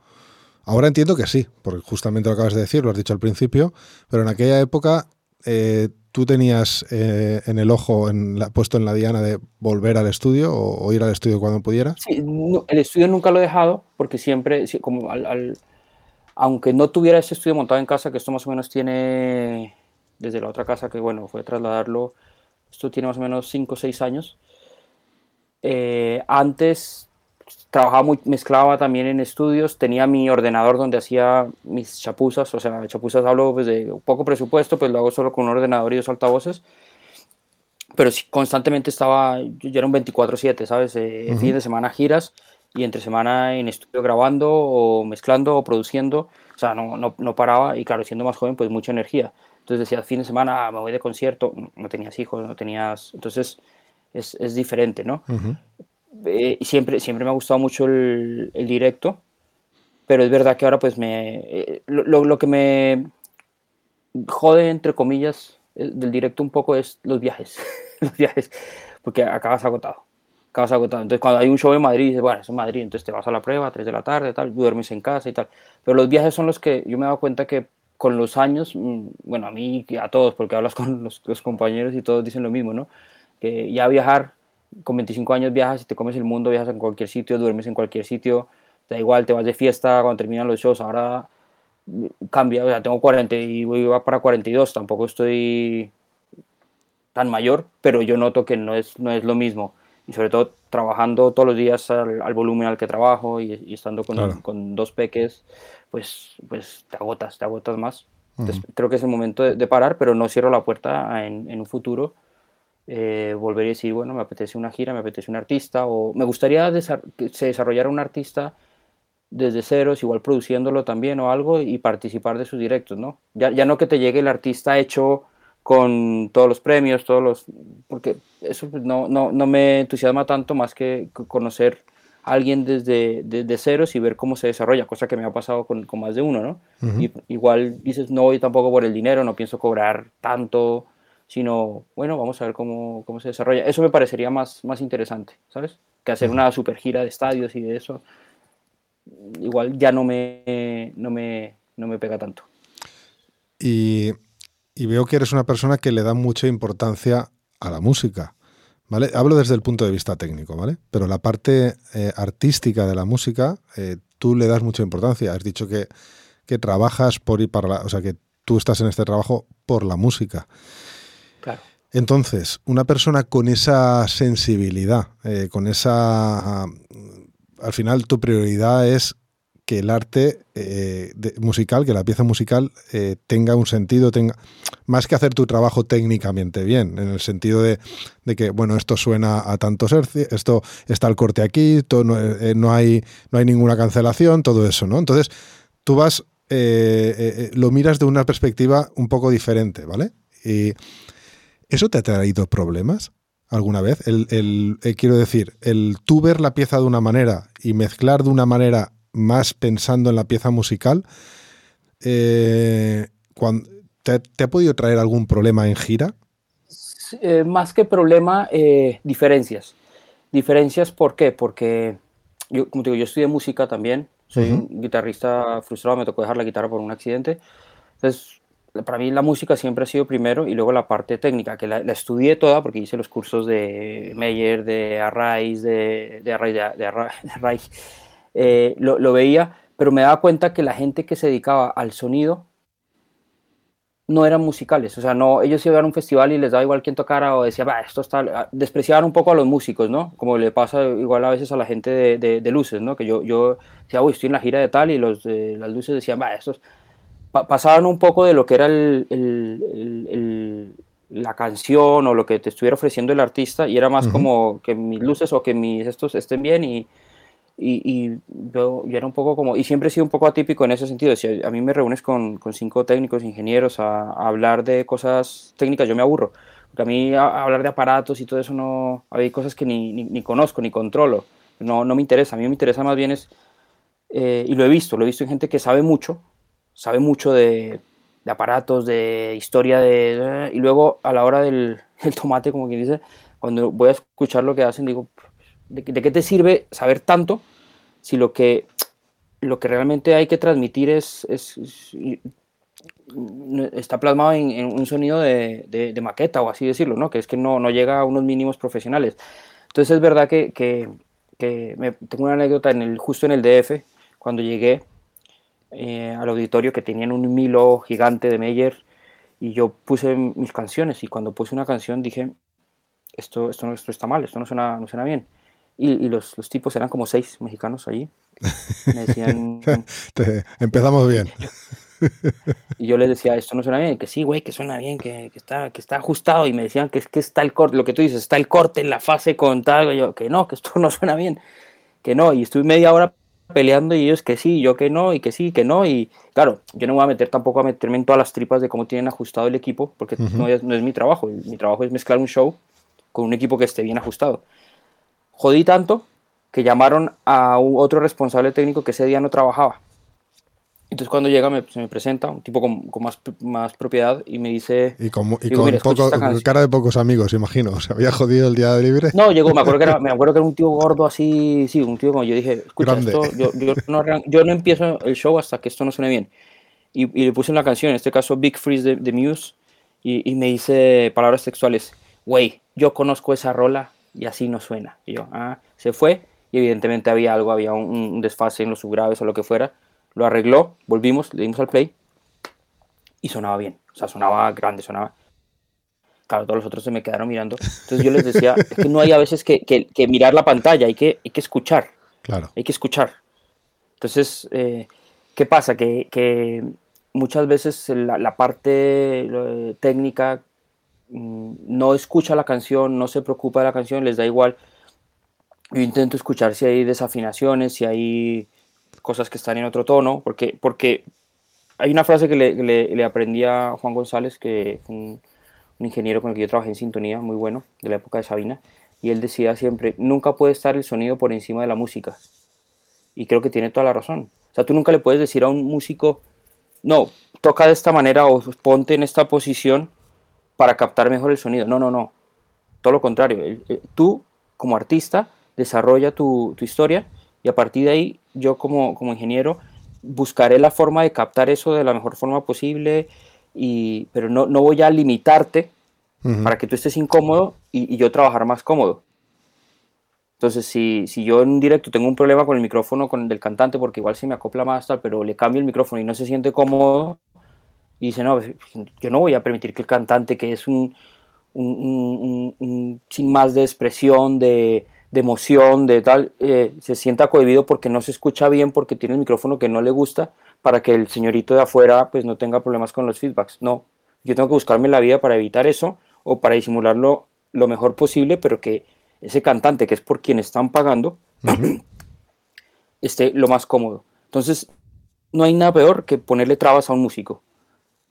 Ahora entiendo que sí, porque justamente lo acabas de decir, lo has dicho al principio, pero en aquella época eh, tú tenías eh, en el ojo en la, puesto en la diana de volver al estudio o, ir al estudio cuando pudieras. Sí, el estudio nunca lo he dejado porque siempre, como aunque no tuviera ese estudio montado en casa, que esto más o menos tiene desde la otra casa que bueno, fue trasladarlo, esto tiene más o menos 5 o 6 años. Eh, antes trabajaba muy, mezclaba también en estudios, tenía mi ordenador donde hacía mis chapuzas, o sea, chapuzas hablo pues, de poco presupuesto, pues lo hago solo con un ordenador y dos altavoces, pero sí, constantemente estaba, yo era un 24/7, ¿sabes? Eh, Fin de semana giras y entre semana en estudio grabando o mezclando o produciendo, o sea, no, no, no paraba y claro, siendo más joven, pues mucha energía. Entonces decía, fin de semana ah, me voy de concierto, no tenías hijos, no tenías, entonces es, es diferente, ¿no? Eh, siempre, siempre me ha gustado mucho el, el, directo, pero es verdad que ahora pues me... Eh, lo, lo, que me jode, entre comillas, del directo un poco es los viajes, los viajes, porque acabas agotado, acabas agotado. Entonces cuando hay un show en Madrid, dices, bueno, es en Madrid, entonces te vas a la prueba a 3 de la tarde, tal, duermes en casa y tal. Pero los viajes son los que yo me he dado cuenta que con los años, mm, bueno, a mí y a todos, porque hablas con los, los compañeros y todos dicen lo mismo, ¿no? Que ya viajar con 25 años viajas y te comes el mundo, viajas en cualquier sitio, duermes en cualquier sitio, da igual, te vas de fiesta cuando terminan los shows, ahora cambia, o sea, tengo 40 y voy para 42, tampoco estoy tan mayor, pero yo noto que no es, no es lo mismo. Y sobre todo trabajando todos los días al, volumen al que trabajo y, estando con, con, dos peques, pues, pues te agotas, te agotas más. Entonces, creo que es el momento de, parar, pero no cierro la puerta en, en un futuro eh, volver y decir, bueno, me apetece una gira, me apetece un artista, o me gustaría que se desarrollara un artista desde ceros, igual produciéndolo también o algo, y participar de sus directos, ¿no? Ya, ya no que te llegue el artista hecho con todos los premios, todos los... porque eso pues, no, no, no me entusiasma tanto más que conocer a alguien desde, desde ceros y ver cómo se desarrolla, cosa que me ha pasado con, con más de uno, ¿no? y, igual dices, no voy tampoco por el dinero, no pienso cobrar tanto, sino, bueno, vamos a ver cómo, cómo se desarrolla. Eso me parecería más, más interesante, ¿sabes? Que hacer una super gira de estadios y de eso. Igual ya no me, no me, no me pega tanto. Y, y veo que eres una persona que le da mucha importancia a la música. ¿Vale? Hablo desde el punto de vista técnico, ¿vale? Pero la parte eh, artística de la música, eh, tú le das mucha importancia. Has dicho que, que trabajas por ir para la. O sea, que tú estás en este trabajo por la música. Entonces, una persona con esa sensibilidad, eh, con esa. al final, tu prioridad es que el arte eh, musical, que la pieza musical eh, tenga un sentido, tenga más que hacer tu trabajo técnicamente bien, en el sentido de, que, bueno, esto suena a tantos hercios, esto está el corte aquí, no, hay, no hay ninguna cancelación, todo eso, ¿no? Entonces, tú vas, lo miras de una perspectiva un poco diferente, ¿vale? Y ¿Eso te ha traído problemas? alguna vez? El, quiero decir, el tú ver la pieza de una manera y mezclar de una manera más pensando en la pieza musical, eh, te, ha podido traer algún problema en gira? Eh, más que problema, eh, diferencias. Diferencias, ¿por qué? Porque yo, como te digo, yo estudié música también, soy un guitarrista frustrado, me tocó dejar la guitarra por un accidente. Entonces, para mí la música siempre ha sido primero y luego la parte técnica, que la, estudié toda porque hice los cursos de Meyer, de Arraiz, de, de Arraiz, de, Arraiz, eh, lo, veía, pero me daba cuenta que la gente que se dedicaba al sonido no eran musicales, o sea, no, ellos iban a un festival y les daba igual quien tocara o decía, va, esto está, despreciaban un poco a los músicos, ¿no? Como le pasa igual a veces a la gente de, luces, ¿no? Que yo, yo decía, uy, estoy en la gira de tal y los de las luces decían, va, estos pasaban un poco de lo que era la canción o lo que te estuviera ofreciendo el artista y era más como que mis luces o que mis estos estén bien y, y, yo, era un poco como, y siempre he sido un poco atípico en ese sentido, si a mí me reúnes con, con cinco técnicos, ingenieros a, hablar de cosas técnicas, yo me aburro, porque a mí hablar de aparatos y todo eso no, hay cosas que ni, ni, conozco, ni controlo, no, no me interesa, a mí me interesa más bien es, eh, y lo he visto, lo he visto en gente que sabe mucho, sabe mucho de, de aparatos, de historia, de, y luego a la hora del el tomate, como quien dice, cuando voy a escuchar lo que hacen, digo, ¿de, qué te sirve saber tanto si lo que, lo que realmente hay que transmitir es, está plasmado en, un sonido de, de, maqueta o así decirlo, ¿no? que es que no, no llega a unos mínimos profesionales. Entonces es verdad que, que, que me, tengo una anécdota en el, justo en el DF, cuando llegué eh, al auditorio que tenían un Milo gigante de Meyer y yo puse mis canciones y cuando puse una canción dije, esto, esto, esto está mal, esto no suena, no suena bien. Y, los, los, tipos eran como seis mexicanos allí. Me decían... empezamos bien. y yo les decía, esto no suena bien, que sí, güey, que suena bien, que, que, está, que está ajustado. Y me decían que es que está el corte, lo que tú dices, está el corte en la fase con tal. yo, que no, que esto no suena bien, que no. Y estuve media hora peleando y ellos que sí, yo que no, y que sí, que no. Y claro, yo no me voy a meter tampoco a meterme en todas las tripas de cómo tienen ajustado el equipo, porque no, es, no es mi trabajo. Mi trabajo es mezclar un show con un equipo que esté bien ajustado jodí tanto que llamaron a otro responsable técnico que ese día no trabajaba. Entonces cuando llega me, se me presenta un tipo con, más, más, propiedad y me dice... Y con, cara de pocos amigos, imagino. ¿Se había jodido el día de libre? No, llegó, me acuerdo que era, me acuerdo que era un tío gordo así, sí, un tío como yo dije, escucha, esto, yo, yo, no, yo, no, empiezo el show hasta que esto no suene bien. Y, y le puse una canción, en este caso Big Freeze de, Muse, y, y me dice palabras sexuales, güey, yo conozco esa rola y así no suena. Y yo, ah, se fue y evidentemente había algo, había un, desfase en los subgraves o lo que fuera. Lo arregló, volvimos, le dimos al play y sonaba bien. O sea, sonaba grande, sonaba. Claro, todos los otros se me quedaron mirando. Entonces yo les decía, es que no hay a veces que, que, mirar la pantalla, hay que, hay que escuchar. Claro. Hay que escuchar. Entonces, eh, ¿qué pasa? Que, que muchas veces la, la parte técnica Mm, no escucha la canción, no se preocupa de la canción, les da igual. Yo intento escuchar si hay desafinaciones, si hay cosas que están en otro tono, porque, porque hay una frase que le, aprendí a Juan González, que fue un, ingeniero con el que yo trabajé en sintonía, muy bueno, de la época de Sabina, y él decía siempre, nunca puede estar el sonido por encima de la música. Y creo que tiene toda la razón. O sea, tú nunca le puedes decir a un músico, no, toca de esta manera o ponte en esta posición, para captar mejor el sonido. No, no, no. Todo lo contrario. Tú, como artista, desarrolla tu, tu historia y a partir de ahí, yo como, como ingeniero, buscaré la forma de captar eso de la mejor forma posible, y, pero no, no voy a limitarte para que tú estés incómodo y, y, yo trabajar más cómodo. Entonces, si, si yo en un directo tengo un problema con el micrófono con el del cantante, porque igual se me acopla más, tal, pero le cambio el micrófono y no se siente cómodo, y dice, no, pues, yo no voy a permitir que el cantante, que es un, un, un, sin más de expresión, de, de emoción, de tal, eh, se sienta cohibido porque no se escucha bien, porque tiene el micrófono que no le gusta, para que el señorito de afuera pues no tenga problemas con los feedbacks. No, yo tengo que buscarme la vida para evitar eso o para disimularlo lo mejor posible, pero que ese cantante, que es por quien están pagando, esté lo más cómodo. Entonces, no hay nada peor que ponerle trabas a un músico.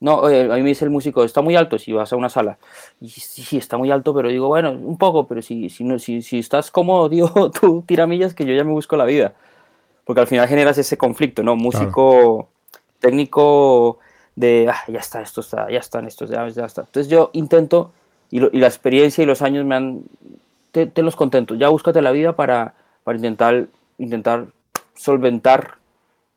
No, eh, a mí me dice el músico, está muy alto si vas a una sala. Y sí, está muy alto, pero digo, bueno, un poco, pero si, si, no, si, si estás cómodo, digo, tú tiramillas que yo ya me busco la vida. Porque al final generas ese conflicto, ¿no? Músico, técnico de, ah, ya está, esto está, ya están estos, ya, ya está. Entonces yo intento, y, y, la experiencia y los años me han, te, te los contento, ya búscate la vida para, para intentar, intentar solventar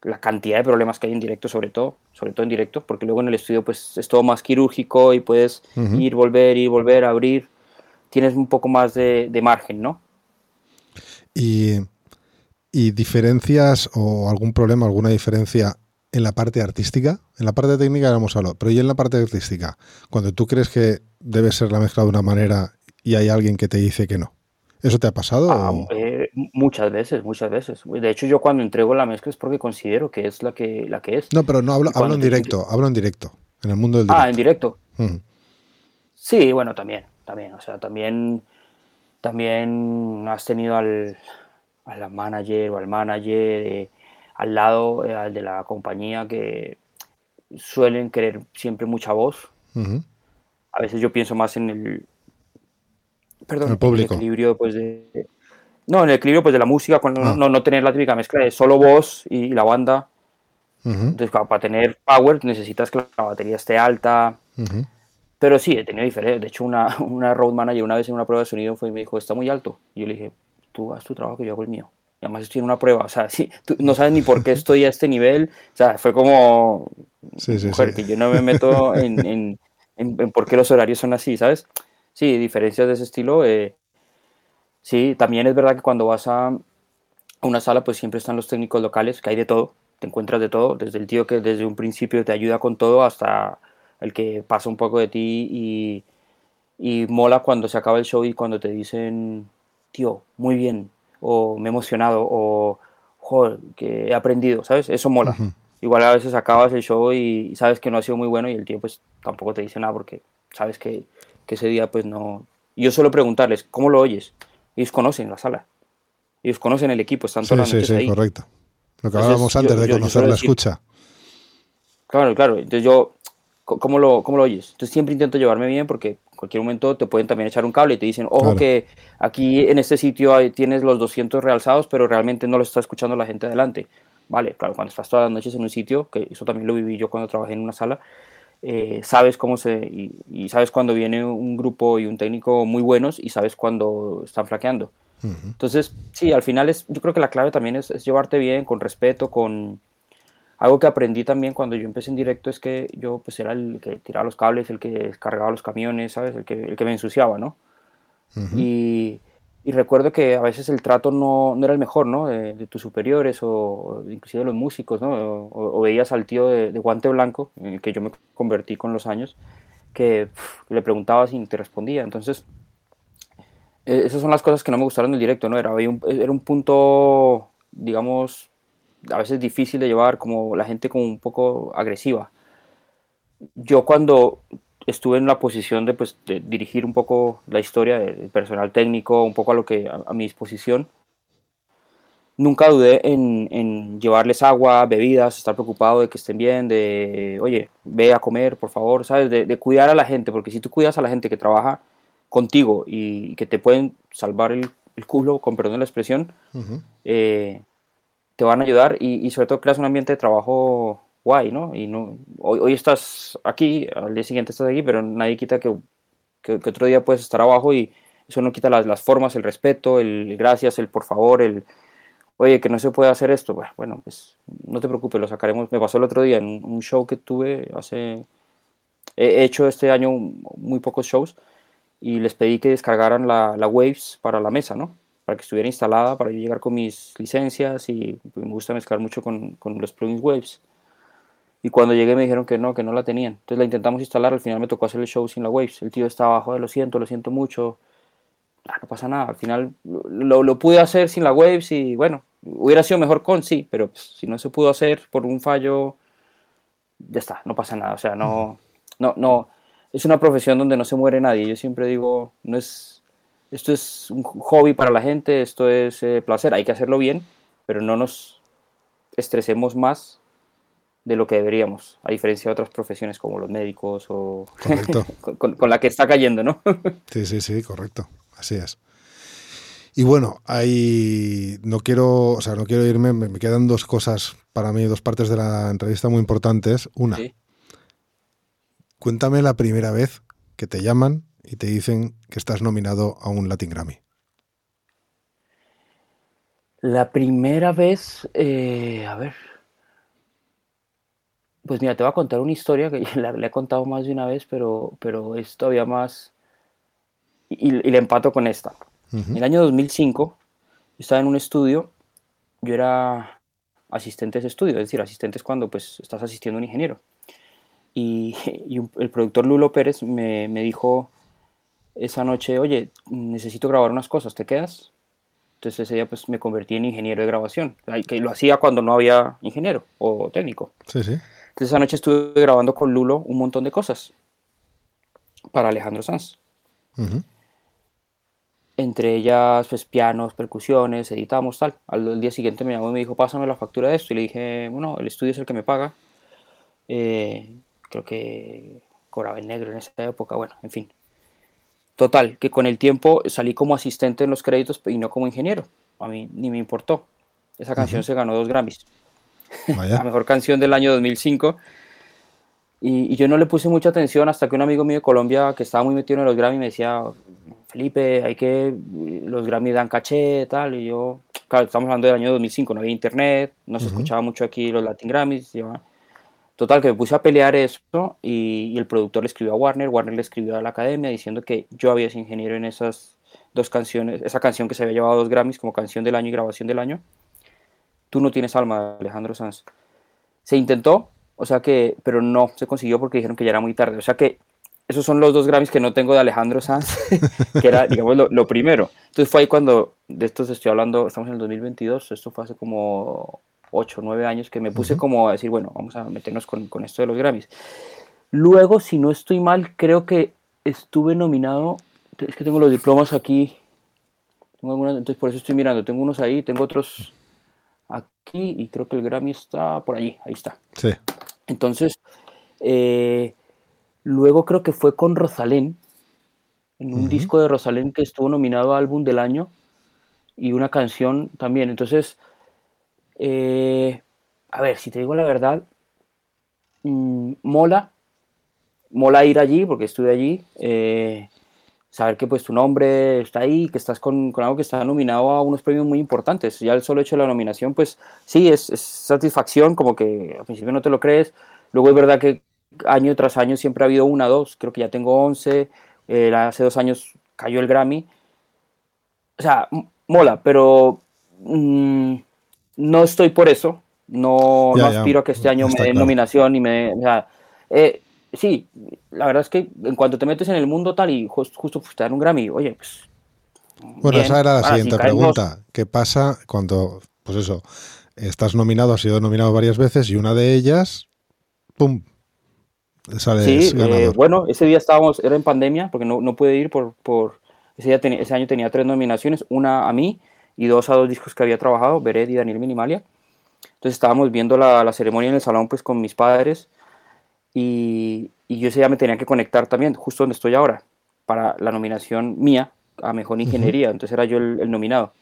la cantidad de problemas que hay en directo, sobre todo, sobre todo en directo, porque luego en el estudio pues es todo más quirúrgico y puedes uh -huh. ir, volver, ir, volver, abrir, tienes un poco más de, de margen, ¿no? Y, y, diferencias o algún problema, alguna diferencia en la parte artística, en la parte técnica ya hemos hablado, pero y en la parte artística, cuando tú crees que debe ser la mezcla de una manera y hay alguien que te dice que no. ¿Eso te ha pasado? Ah, eh, muchas veces, muchas veces. De hecho, yo cuando entrego la mezcla es porque considero que es la que, la que es. No, pero no hablo, hablo en directo, hablo en directo, en el mundo del directo. Ah, en directo. Mm. Sí, bueno, también, también. O sea, también, también has tenido al, a la manager o al manager eh, al lado, eh, al de la compañía, que suelen querer siempre mucha voz. Uh -huh. A veces yo pienso más en el, perdón, el público. el equilibrio pues de no, en el equilibrio pues de la música, con ah. no, no, tener la típica mezcla de solo voz y, la banda. Uh -huh. Entonces, para tener power necesitas que la batería esté alta. Uh -huh. Pero sí, he tenido diferencias. De hecho, una, una road manager una vez en una prueba de sonido fue y me dijo, está muy alto. Y yo le dije, tú haz tu trabajo que yo hago el mío. Y además estoy en una prueba. O sea, sí, tú no sabes ni por qué estoy a este nivel. O sea, fue como, sí, sí, mujer, sí. que yo no me meto en, en, en, en, por qué los horarios son así, ¿sabes? Sí, diferencias de ese estilo. Eh, Sí, también es verdad que cuando vas a una sala, pues siempre están los técnicos locales, que hay de todo, te encuentras de todo, desde el tío que desde un principio te ayuda con todo hasta el que pasa un poco de ti y, y mola cuando se acaba el show y cuando te dicen, tío, muy bien, o me he emocionado, o joder, que he aprendido, ¿sabes? Eso mola. Uh -huh. Igual a veces acabas el show y sabes que no ha sido muy bueno y el tío pues tampoco te dice nada porque sabes que, que ese día pues no... Yo suelo preguntarles, ¿cómo lo oyes? ellos conocen la sala. Ellos conocen el equipo, están todas sí, las sí, sí, ahí. correcto. Lo que hablábamos antes yo, de conocer yo la decir, escucha. Claro, claro. Entonces yo, ¿cómo lo, ¿cómo lo oyes? Entonces siempre intento llevarme bien porque en cualquier momento te pueden también echar un cable y te dicen, ojo claro. que aquí en este sitio hay, tienes los 200 realzados, pero realmente no lo está escuchando la gente adelante. Vale, claro, cuando estás todas las noches en un sitio, que eso también lo viví yo cuando trabajé en una sala, eh, sabes cómo se y, y, sabes cuando viene un grupo y un técnico muy buenos y sabes cuando están flaqueando. Uh -huh. Entonces, sí, al final es, yo creo que la clave también es, es, llevarte bien, con respeto, con algo que aprendí también cuando yo empecé en directo es que yo pues era el que tiraba los cables, el que descargaba los camiones, ¿sabes? El que, el que me ensuciaba, ¿no? Uh -huh. y, y, recuerdo que a veces el trato no, no era el mejor, ¿no? De, de, tus superiores o, o inclusive de los músicos, ¿no? O, o veías al tío de, de, guante blanco, en el que yo me convertí con los años, que pff, le preguntabas y te respondía. Entonces, eh, esas son las cosas que no me gustaron del directo, ¿no? Era un, era un punto, digamos, a veces difícil de llevar, como la gente como un poco agresiva. Yo cuando estuve en la posición de, pues, de dirigir un poco la historia del personal técnico, un poco a lo que a, a mi disposición, nunca dudé en, en, llevarles agua, bebidas, estar preocupado de que estén bien, de, oye, ve a comer, por favor, ¿sabes? De, de cuidar a la gente, porque si tú cuidas a la gente que trabaja contigo y que te pueden salvar el, el culo, con perdón de la expresión, uh -huh. eh, te van a ayudar y, y, sobre todo creas un ambiente de trabajo guay, ¿no? Y no hoy, hoy, estás aquí, al día siguiente estás aquí, pero nadie quita que que, otro día puedes estar abajo y eso no quita las, las formas, el respeto, el gracias, el por favor, el oye, que no se puede hacer esto. Bueno, pues no te preocupes, lo sacaremos. Me pasó el otro día en un show que tuve hace. He hecho este año muy pocos shows y les pedí que descargaran la, la Waves para la mesa, ¿no? Para que estuviera instalada, para yo llegar con mis licencias y me gusta mezclar mucho con, con los plugins Waves. Y cuando llegué me dijeron que no, que no la tenían. Entonces la intentamos instalar, al final me tocó hacer el show sin la Waves. El tío estaba abajo lo siento, lo siento mucho. Ah, no pasa nada, al final lo, lo, pude hacer sin la Waves y bueno, hubiera sido mejor con sí, pero pues, si no se pudo hacer por un fallo, ya está, no pasa nada. O sea, no, no, no, es una profesión donde no se muere nadie. Yo siempre digo, no es, esto es un hobby para la gente, esto es eh, placer, hay que hacerlo bien, pero no nos estresemos más de lo que deberíamos, a diferencia de otras profesiones como los médicos o con, con, la que está cayendo, ¿no? sí, sí, sí, correcto, así es. Y bueno, hay, no quiero, o sea, no quiero irme, me, quedan dos cosas para mí, dos partes de la entrevista muy importantes. Una, cuéntame la primera vez que te llaman y te dicen que estás nominado a un Latin Grammy. La primera vez, eh, a ver, pues mira, te voy a contar una historia que la, he contado más de una vez, pero, pero es todavía más, y, y le empato con esta. En el año 2005, yo estaba en un estudio, yo era asistente de ese estudio, es decir, asistente es cuando pues estás asistiendo a un ingeniero. Y, el productor Lulo Pérez me, me, dijo esa noche, oye, necesito grabar unas cosas, ¿te quedas? Entonces ese día pues me convertí en ingeniero de grabación, que lo hacía cuando no había ingeniero o técnico. Sí, sí. Entonces esa noche estuve grabando con Lulo un montón de cosas para Alejandro Sanz entre ellas pues pianos, percusiones, editamos tal. Al, día siguiente me llamó y me dijo, pásame la factura de esto y le dije, bueno, el estudio es el que me paga. Eh, creo que cobraba en negro en esa época, bueno, en fin. Total, que con el tiempo salí como asistente en los créditos y no como ingeniero. A mí ni me importó. Esa canción se ganó dos Grammys. la mejor canción del año 2005. Y, y, yo no le puse mucha atención hasta que un amigo mío de Colombia que estaba muy metido en los Grammys me decía, Felipe, hay que, los Grammy dan caché, tal, y yo, claro, estamos hablando del año 2005, no había internet, no se escuchaba mucho aquí los Latin Grammys, total, que me puse a pelear eso y, el productor le escribió a Warner, Warner le escribió a la academia diciendo que yo había sido ingeniero en esas dos canciones, esa canción que se había llevado dos Grammys como canción del año y grabación del año, tú no tienes alma, Alejandro Sanz. Se intentó, o sea que, pero no se consiguió porque dijeron que ya era muy tarde, o sea que esos son los dos Grammys que no tengo de Alejandro Sanz, que era, digamos, lo, primero. Entonces fue ahí cuando, de estos estoy hablando, estamos en el 2022, esto fue hace como 8 o 9 años que me puse como a decir, bueno, vamos a meternos con, con, esto de los Grammys. Luego, si no estoy mal, creo que estuve nominado, es que tengo los diplomas aquí, entonces por eso estoy mirando, tengo unos ahí, tengo otros aquí y creo que el Grammy está por allí, ahí está. Sí. Entonces, eh, Luego creo que fue con Rosalén, en un disco de Rosalén que estuvo nominado a álbum del año y una canción también. Entonces, eh, a ver, si te digo la verdad, mm, mola, mola ir allí porque estuve allí, eh, saber que pues tu nombre está ahí, que estás con, algo que está nominado a unos premios muy importantes. Ya el solo hecho de la nominación, pues sí, es, es satisfacción, como que al principio no te lo crees. Luego es verdad que año tras año siempre ha habido una, dos, creo que ya tengo 11, eh, hace dos años cayó el Grammy. O sea, mola, pero mm, no estoy por eso, no, aspiro a que este año me den nominación y me... O sea, eh, sí, la verdad es que en cuanto te metes en el mundo tal y justo pues, te dan un Grammy, oye, pues... Bueno, esa era la siguiente pregunta. ¿Qué pasa cuando, pues eso, estás nominado, has sido nominado varias veces y una de ellas, ¡pum!, sí, eh, bueno, ese día estábamos, era en pandemia, porque no, no pude ir por, por ese, día ese año tenía tres nominaciones, una a mí y dos a dos discos que había trabajado, Beret y Daniel Minimalia. Entonces estábamos viendo la, la, ceremonia en el salón pues con mis padres y, y, yo ese día me tenía que conectar también, justo donde estoy ahora, para la nominación mía a Mejor Ingeniería, entonces era yo el, nominado.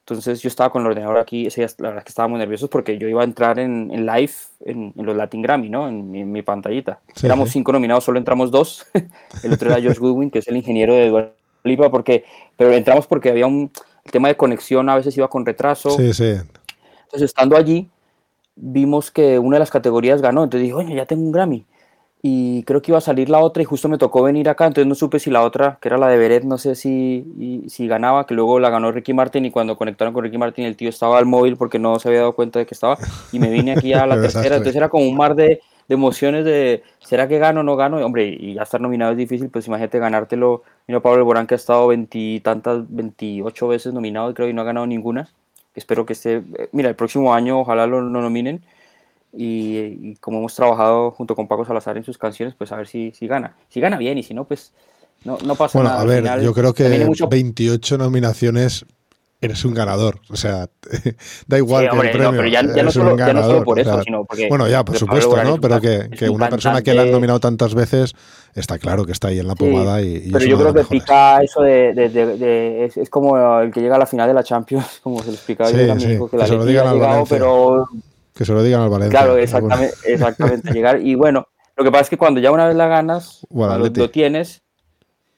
Entonces yo estaba con el ordenador aquí, ese día la verdad que estábamos nerviosos porque yo iba a entrar en, en live en, los Latin Grammy, ¿no? En, mi pantallita. Éramos cinco nominados, solo entramos dos. el otro era Josh Goodwin, que es el ingeniero de Dua Lipa, porque, pero entramos porque había un tema de conexión, a veces iba con retraso. Sí, sí. Entonces, estando allí, vimos que una de las categorías ganó. Entonces dije, oye, ya tengo un Grammy y creo que iba a salir la otra y justo me tocó venir acá, entonces no supe si la otra, que era la de Beret, no sé si, si ganaba, que luego la ganó Ricky Martin y cuando conectaron con Ricky Martin el tío estaba al móvil porque no se había dado cuenta de que estaba y me vine aquí a la tercera, entonces era como un mar de, de, emociones de, ¿será que gano o no gano? Y, hombre, y ya estar nominado es difícil, pues imagínate ganártelo, mira Pablo Alborán que ha estado veintitantas, 28 veces nominado y creo que no ha ganado ninguna, espero que esté, eh, mira, el próximo año ojalá lo, lo nominen, y, como hemos trabajado junto con Paco Salazar en sus canciones, pues a ver si, si gana. Si gana bien y si no, pues no, no pasa nada. Bueno, a ver, yo creo que 28 nominaciones eres un ganador. O sea, da igual que el premio. pero ya, no solo, ya, no solo, por eso, sino porque. Bueno, ya, por supuesto, ¿no? Pero que, que una persona que la han nominado tantas veces está claro que está ahí en la pomada y, Pero yo creo que pica eso de. de, de, es, es, como el que llega a la final de la Champions, como se lo explicaba sí, yo sí, que, que la se lo digan al llegado, pero que se lo digan al Valencia. Claro, exactamente, exactamente llegar. Y bueno, lo que pasa es que cuando ya una vez la ganas, lo, tienes,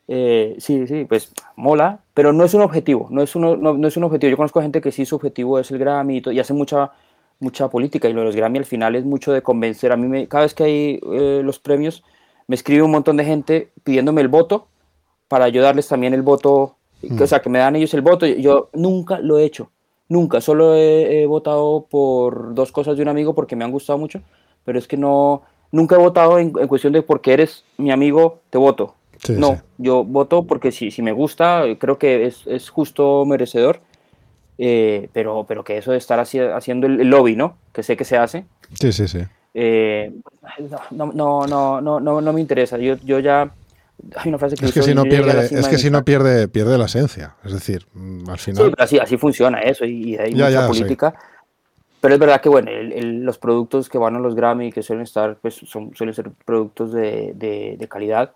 eh, sí, sí, pues mola, pero no es un objetivo, no es, uno, no, es un objetivo. Yo conozco gente que sí su objetivo es el Grammy y, y hace mucha, mucha política y lo de los Grammy al final es mucho de convencer. A mí me, cada vez que hay eh, los premios me escribe un montón de gente pidiéndome el voto para ayudarles también el voto, o sea, que me dan ellos el voto. Yo nunca lo he hecho. Nunca, solo he, votado por dos cosas de un amigo porque me han gustado mucho, pero es que no, nunca he votado en, cuestión de porque eres mi amigo, te voto. No, yo voto porque si, si me gusta, creo que es, es justo merecedor, eh, pero, pero que eso de estar haciendo el, lobby, ¿no? Que sé que se hace. Sí, sí, sí. Eh, no, no, no, no, no, no me interesa. Yo, yo ya hay una frase que es que si no pierde es que si no pierde pierde la esencia es decir mm, al final sí pero así, así funciona eso y, hay mucha política pero es verdad que bueno los productos que van a los Grammy que suelen estar pues son, suelen ser productos de, de, calidad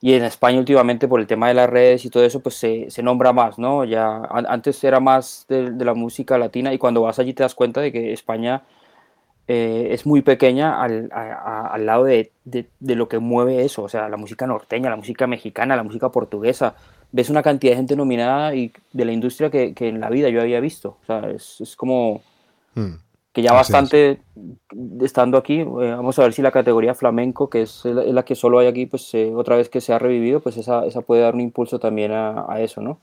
y en España últimamente por el tema de las redes y todo eso pues se, se nombra más no ya antes era más de, de la música latina y cuando vas allí te das cuenta de que España eh, es muy pequeña al, al lado de, de, lo que mueve eso, o sea, la música norteña, la música mexicana, la música portuguesa. Ves una cantidad de gente nominada y de la industria que, que en la vida yo había visto. O sea, es, es como hmm. Que ya bastante estando aquí, eh, vamos a ver si la categoría flamenco, que es la, que solo hay aquí, pues eh, otra vez que se ha revivido, pues esa, esa puede dar un impulso también a, a eso, ¿no?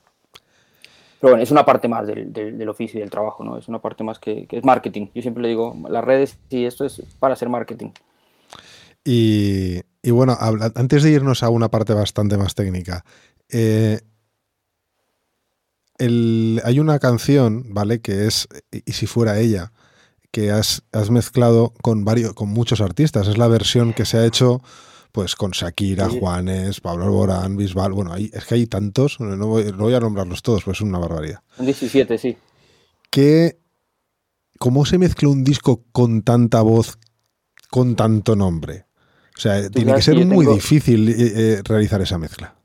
Pero bueno, es una parte más del, del, oficio y del trabajo, ¿no? Es una parte más que, que, es marketing. Yo siempre le digo, las redes y esto es para hacer marketing. Y, y bueno, antes de irnos a una parte bastante más técnica, eh, el, hay una canción, ¿vale? Que es Y si fuera ella, que has, has mezclado con varios, con muchos artistas. Es la versión que se ha hecho pues con Shakira, Juanes, Pablo Alborán, Bisbal, bueno, hay, es que hay tantos, no voy, a nombrarlos todos, pues es una barbaridad. Son 17, sí. ¿Qué, ¿Cómo se mezcla un disco con tanta voz, con tanto nombre? O sea, tiene que ser muy difícil eh, eh, realizar esa mezcla.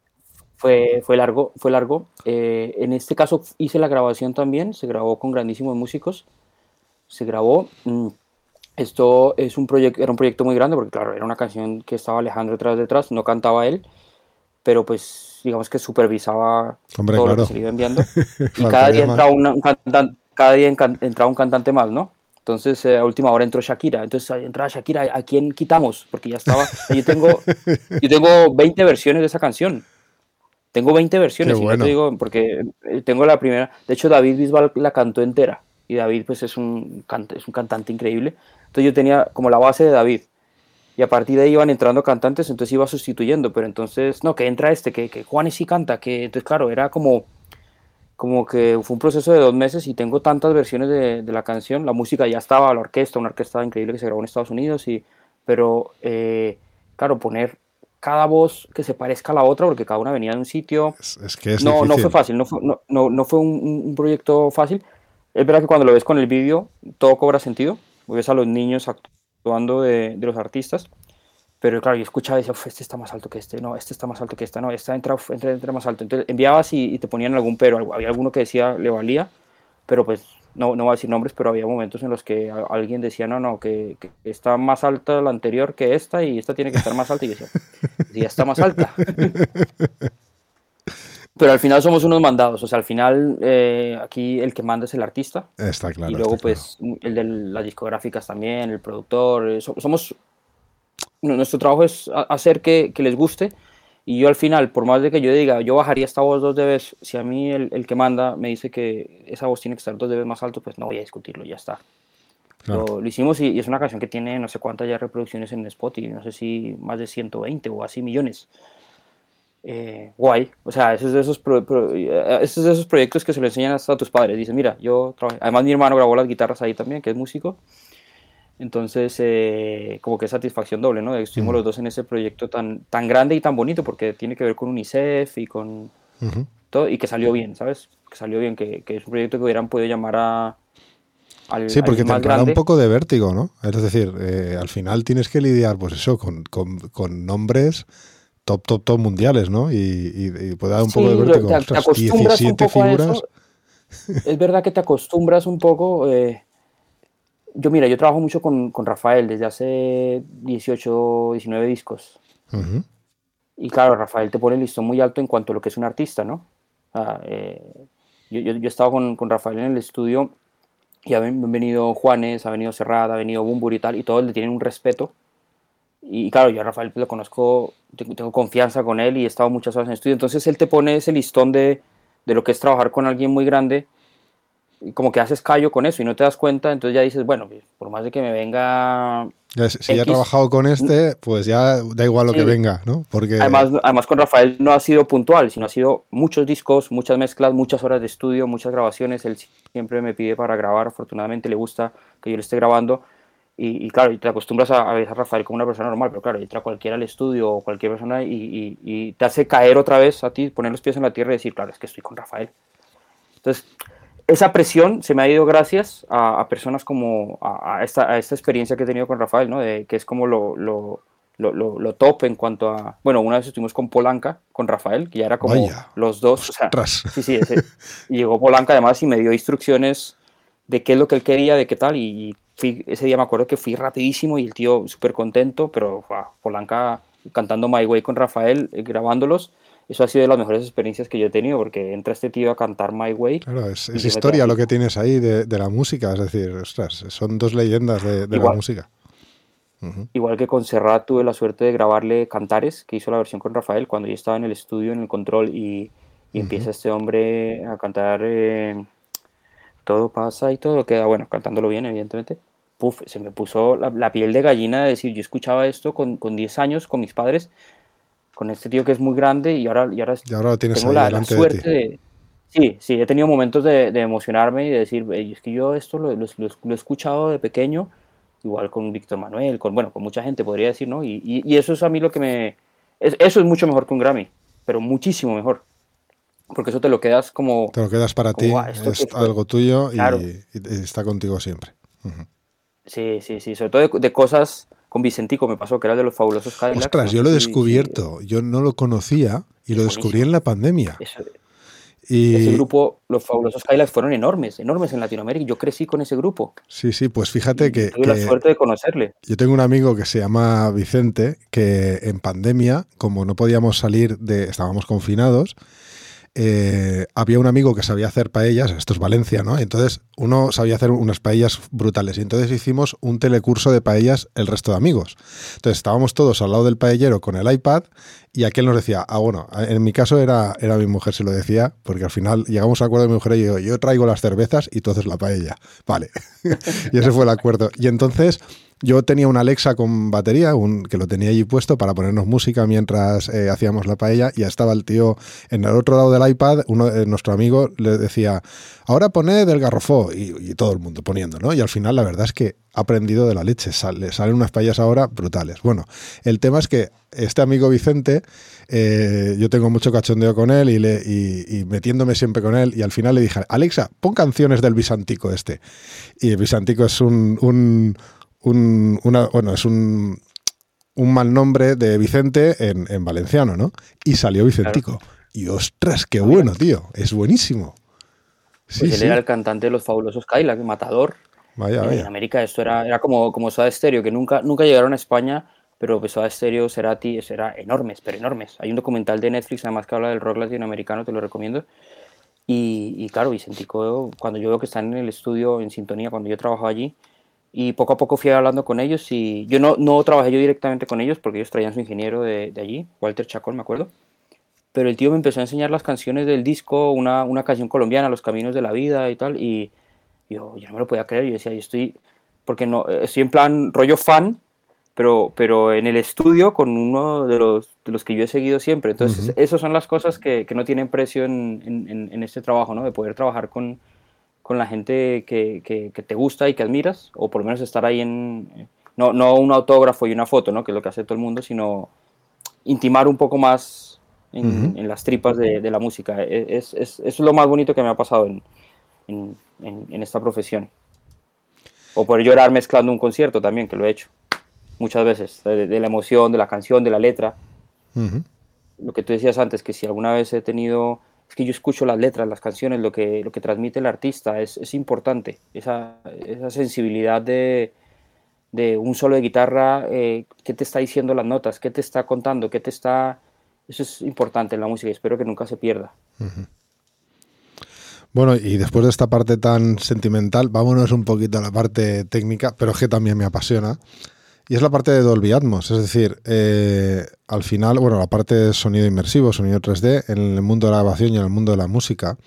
Fue, fue largo, fue largo. Eh, en este caso hice la grabación también, se grabó con grandísimos músicos, se grabó... Mm, esto es un proyecto, era un proyecto muy grande porque, claro, era una canción que estaba Alejandro detrás detrás, no cantaba él, pero pues digamos que supervisaba todo lo que se iba enviando. y cada día, entraba un cantante, cada día entraba un cantante más, ¿no? Entonces, eh, a última hora entró Shakira. Entonces, entraba Shakira, ¿a quién quitamos? Porque ya estaba. Yo tengo, yo tengo 20 versiones de esa canción. Tengo 20 versiones, y te digo, porque eh, tengo la primera. De hecho, David Bisbal la cantó entera. Y David, pues, es un, es un cantante increíble. Entonces yo tenía como la base de David. Y a partir de ahí iban entrando cantantes, entonces iba sustituyendo. Pero entonces, no, que entra este, que, que Juanes sí canta. que Entonces, claro, era como, como que fue un proceso de dos meses y tengo tantas versiones de, de la canción. La música ya estaba, la orquesta, una orquesta increíble que se grabó en Estados Unidos. Y, pero, eh, claro, poner cada voz que se parezca a la otra, porque cada una venía de un sitio. Es, que es no, no fue fácil, no fue, no, no, no fue un, un, proyecto fácil. Es verdad que cuando lo ves con el vídeo, todo cobra sentido ves a los niños actuando de, los artistas, pero claro, yo escuchaba y decía, este está más alto que este, no, este está más alto que este, no, este entra, entra, entra más alto. Entonces enviabas y, te ponían algún pero, había alguno que decía le valía, pero pues no, no voy a decir nombres, pero había momentos en los que alguien decía, no, no, que, está más alta la anterior que esta y esta tiene que estar más alta. Y yo decía, ya está más alta. pero al final somos unos mandados, o sea, al final eh, aquí el que manda es el artista. Está claro. Y luego, pues, el de las discográficas también, el productor. Eh, somos. Nuestro trabajo es hacer que, que les guste y yo al final, por más de que yo diga, yo bajaría esta voz dos dBs, si a mí el, el, que manda me dice que esa voz tiene que estar dos dBs más alto, pues no voy a discutirlo, ya está. Lo, hicimos y, es una canción que tiene no sé cuántas ya reproducciones en Spotify, no sé si más de 120 o así millones. Eh, guay, o sea, esos de esos, eh, esos de esos proyectos que se le enseñan hasta a tus padres. Dicen, mira, yo trabajé. Además, mi hermano grabó las guitarras ahí también, que es músico. Entonces, eh, como que satisfacción doble, ¿no? Estuvimos los dos en ese proyecto tan, tan grande y tan bonito, porque tiene que ver con UNICEF y con todo, y que salió bien, ¿sabes? Que salió bien, que, que es un proyecto que hubieran podido llamar a, al, sí, porque te da un poco de vértigo, ¿no? Es decir, eh, al final tienes que lidiar, pues eso, con, con, con nombres top, top, top mundiales, ¿no? Y, y, puede dar un poco de vértigo. Te, te acostumbras un poco figuras. A eso. Es verdad que te acostumbras un poco. Eh, yo mira, yo trabajo mucho con, con, Rafael desde hace 18, 19 discos. Y claro, Rafael te pone el listón muy alto en cuanto a lo que es un artista, ¿no? Eh, yo, yo, yo, he estado con, con, Rafael en el estudio y han venido Juanes, ha venido Serrada, ha venido Bumbur y tal, y todos le tienen un respeto. Y claro, yo a Rafael lo conozco, tengo, confianza con él y he estado muchas horas en el estudio. Entonces él te pone ese listón de, de lo que es trabajar con alguien muy grande como que haces callo con eso y no te das cuenta, entonces ya dices, bueno, pues, por más de que me venga... si ya he trabajado con este, pues ya da igual lo que venga, ¿no? Porque... Además, además con Rafael no ha sido puntual, sino ha sido muchos discos, muchas mezclas, muchas horas de estudio, muchas grabaciones. Él siempre me pide para grabar, afortunadamente le gusta que yo le esté grabando. Y, claro, te acostumbras a, ver a Rafael como una persona normal, pero claro, entra cualquiera al estudio o cualquier persona y, y te hace caer otra vez a ti, poner los pies en la tierra y decir, claro, es que estoy con Rafael. Entonces, esa presión se me ha ido gracias a, personas como a, esta, experiencia que he tenido con Rafael, ¿no? De, que es como lo, lo, lo, top en cuanto a... Bueno, una vez estuvimos con Polanca, con Rafael, que ya era como los dos. O sea, sí, sí, llegó Polanca además y me dio instrucciones de qué es lo que él quería, de qué tal, y ese día me acuerdo que fui rapidísimo y el tío súper contento, pero Polanca cantando My Way con Rafael, eh, grabándolos, eso ha sido de las mejores experiencias que yo he tenido, porque entra este tío a cantar My Way. Claro, es, historia lo que tienes ahí de, la música, es decir, ostras, son dos leyendas de, la música. Igual que con Serrat tuve la suerte de grabarle Cantares, que hizo la versión con Rafael, cuando yo estaba en el estudio, en el control, y, empieza este hombre a cantar eh, Todo pasa y todo queda, bueno, cantándolo bien, evidentemente. Puf, se me puso la, piel de gallina de decir, yo escuchaba esto con, con 10 años, con mis padres, con este tío que es muy grande y ahora, y ahora, tengo la, suerte de, Sí, sí, he tenido momentos de, emocionarme y de decir, es que yo esto lo, he escuchado de pequeño, igual con Víctor Manuel, con, bueno, con mucha gente podría decir, ¿no? Y, eso es a mí lo que me... eso es mucho mejor que un Grammy, pero muchísimo mejor. Porque eso te lo quedas como... Te lo quedas para ti, es algo tuyo y, está contigo siempre. Sí, sí, sí, sobre todo de cosas con Vicentico me pasó, que era de los fabulosos Cadillacs. Ostras, yo lo he descubierto, yo no lo conocía y lo descubrí en la pandemia. y... Ese grupo, los fabulosos Cadillacs, fueron enormes, enormes en Latinoamérica. Yo crecí con ese grupo. Sí, sí, pues fíjate que. Tuve la suerte de conocerle. Yo tengo un amigo que se llama Vicente, que en pandemia, como no podíamos salir de. estábamos confinados, eh, había un amigo que sabía hacer paellas, esto es Valencia, ¿no? Entonces uno sabía hacer unas paellas brutales y entonces hicimos un telecurso de paellas el resto de amigos. Entonces estábamos todos al lado del paellero con el iPad y aquel nos decía, ah, bueno, en mi caso era, era mi mujer, se lo decía, porque al final llegamos a acuerdo mi mujer y yo, yo traigo las cervezas y tú haces la paella. Vale. y ese fue el acuerdo. Y entonces yo tenía una Alexa con batería, un, que lo tenía allí puesto para ponernos música mientras eh, hacíamos la paella, y estaba el tío en el otro lado del iPad, uno de nuestro amigo le decía, ahora poned el garrofó, y, todo el mundo poniendo, ¿no? Y al final la verdad es que ha aprendido de la leche, sale, salen unas paellas ahora brutales. Bueno, el tema es que este amigo Vicente, eh, yo tengo mucho cachondeo con él y, le, y, metiéndome siempre con él, y al final le dije, Alexa, pon canciones del Bisantico este. Y el Bisantico es un, una, bueno, es un, un mal nombre de Vicente en, valenciano, ¿no? Y salió Vicentico. Y ostras, qué bueno, tío. Es buenísimo. Pues él era el cantante de los fabulosos Cadillac, Matador. Vaya, vaya. En América esto era, era como, como Soda Stereo, que nunca, nunca llegaron a España, pero pues Soda Stereo, Cerati, era enormes, pero enormes. Hay un documental de Netflix además que habla del rock latinoamericano, te lo recomiendo. Y, y claro, Vicentico, cuando yo veo que están en el estudio en sintonía, cuando yo trabajaba allí, y poco a poco fui hablando con ellos y yo no, no trabajé yo directamente con ellos porque ellos traían su ingeniero de, de allí, Walter Chacón, me acuerdo. Pero el tío me empezó a enseñar las canciones del disco, una, una canción colombiana, Los Caminos de la Vida y tal, y yo ya no me lo podía creer, yo decía, yo estoy, porque no, estoy en plan rollo fan, pero, pero en el estudio con uno de los, de los que yo he seguido siempre. Entonces, uh -huh. esas son las cosas que, que no tienen precio en, en, en, este trabajo, ¿no? De poder trabajar con, con la gente que, que, que, te gusta y que admiras, o por lo menos estar ahí en, no, no un autógrafo y una foto, ¿no? Que es lo que hace todo el mundo, sino intimar un poco más en, uh -huh. en las tripas de, de, la música. Es, es, es, lo más bonito que me ha pasado en, en esta profesión. O poder llorar mezclando un concierto también, que lo he hecho muchas veces, de, de la emoción, de la canción, de la letra. Uh -huh. Lo que tú decías antes, que si alguna vez he tenido, es que yo escucho las letras, las canciones, lo que, lo que transmite el artista, es, importante, esa, esa sensibilidad de, de, un solo de guitarra, eh, qué te está diciendo las notas, qué te está contando, qué te está... Eso es importante en la música espero que nunca se pierda. Bueno, y después de esta parte tan sentimental, vámonos un poquito a la parte técnica, pero que también me apasiona. Y es la parte de Dolby Atmos, es decir, eh, al final, bueno, la parte de sonido inmersivo, sonido 3D, en el mundo de la grabación y en el mundo de la música,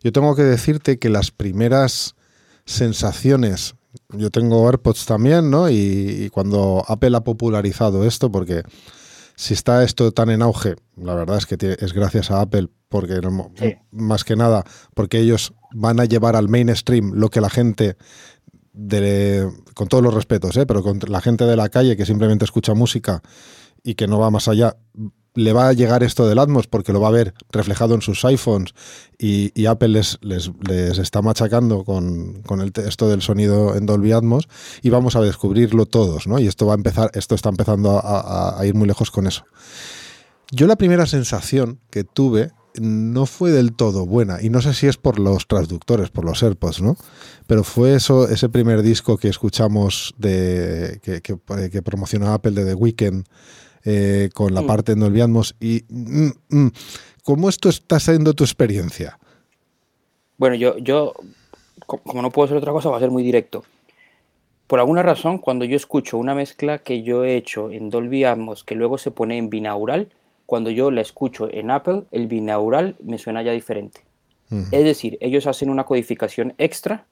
yo tengo que decirte que las primeras sensaciones, yo tengo AirPods también, ¿no? Y, y cuando Apple ha popularizado esto, porque si está esto tan en auge, la verdad es que es gracias a Apple, porque sí. más que nada, porque ellos van a llevar al mainstream lo que la gente con todos los respetos, ¿eh? pero con la gente de la calle que simplemente escucha música y que no va más allá, le va a llegar esto del Atmos porque lo va a ver reflejado en sus iPhones y, Apple les, les, les, está machacando con, con el, esto del sonido en Dolby Atmos y vamos a descubrirlo todos, ¿no? Y esto va a empezar, esto está empezando a, a ir muy lejos con eso. Yo la primera sensación que tuve no fue del todo buena y no sé si es por los traductores, por los AirPods, ¿no? Pero fue eso, ese primer disco que escuchamos de que, que, que promocionó Apple de The Weeknd eh, con la mm. parte en Dolby y mm, mm, ¿cómo esto está siendo tu experiencia? Bueno, yo, yo como no puedo hacer otra cosa, va a ser muy directo. Por alguna razón, cuando yo escucho una mezcla que yo he hecho en Dolby Atmos que luego se pone en binaural, cuando yo la escucho en Apple, el binaural me suena ya diferente. Uh -huh. Es decir, ellos hacen una codificación extra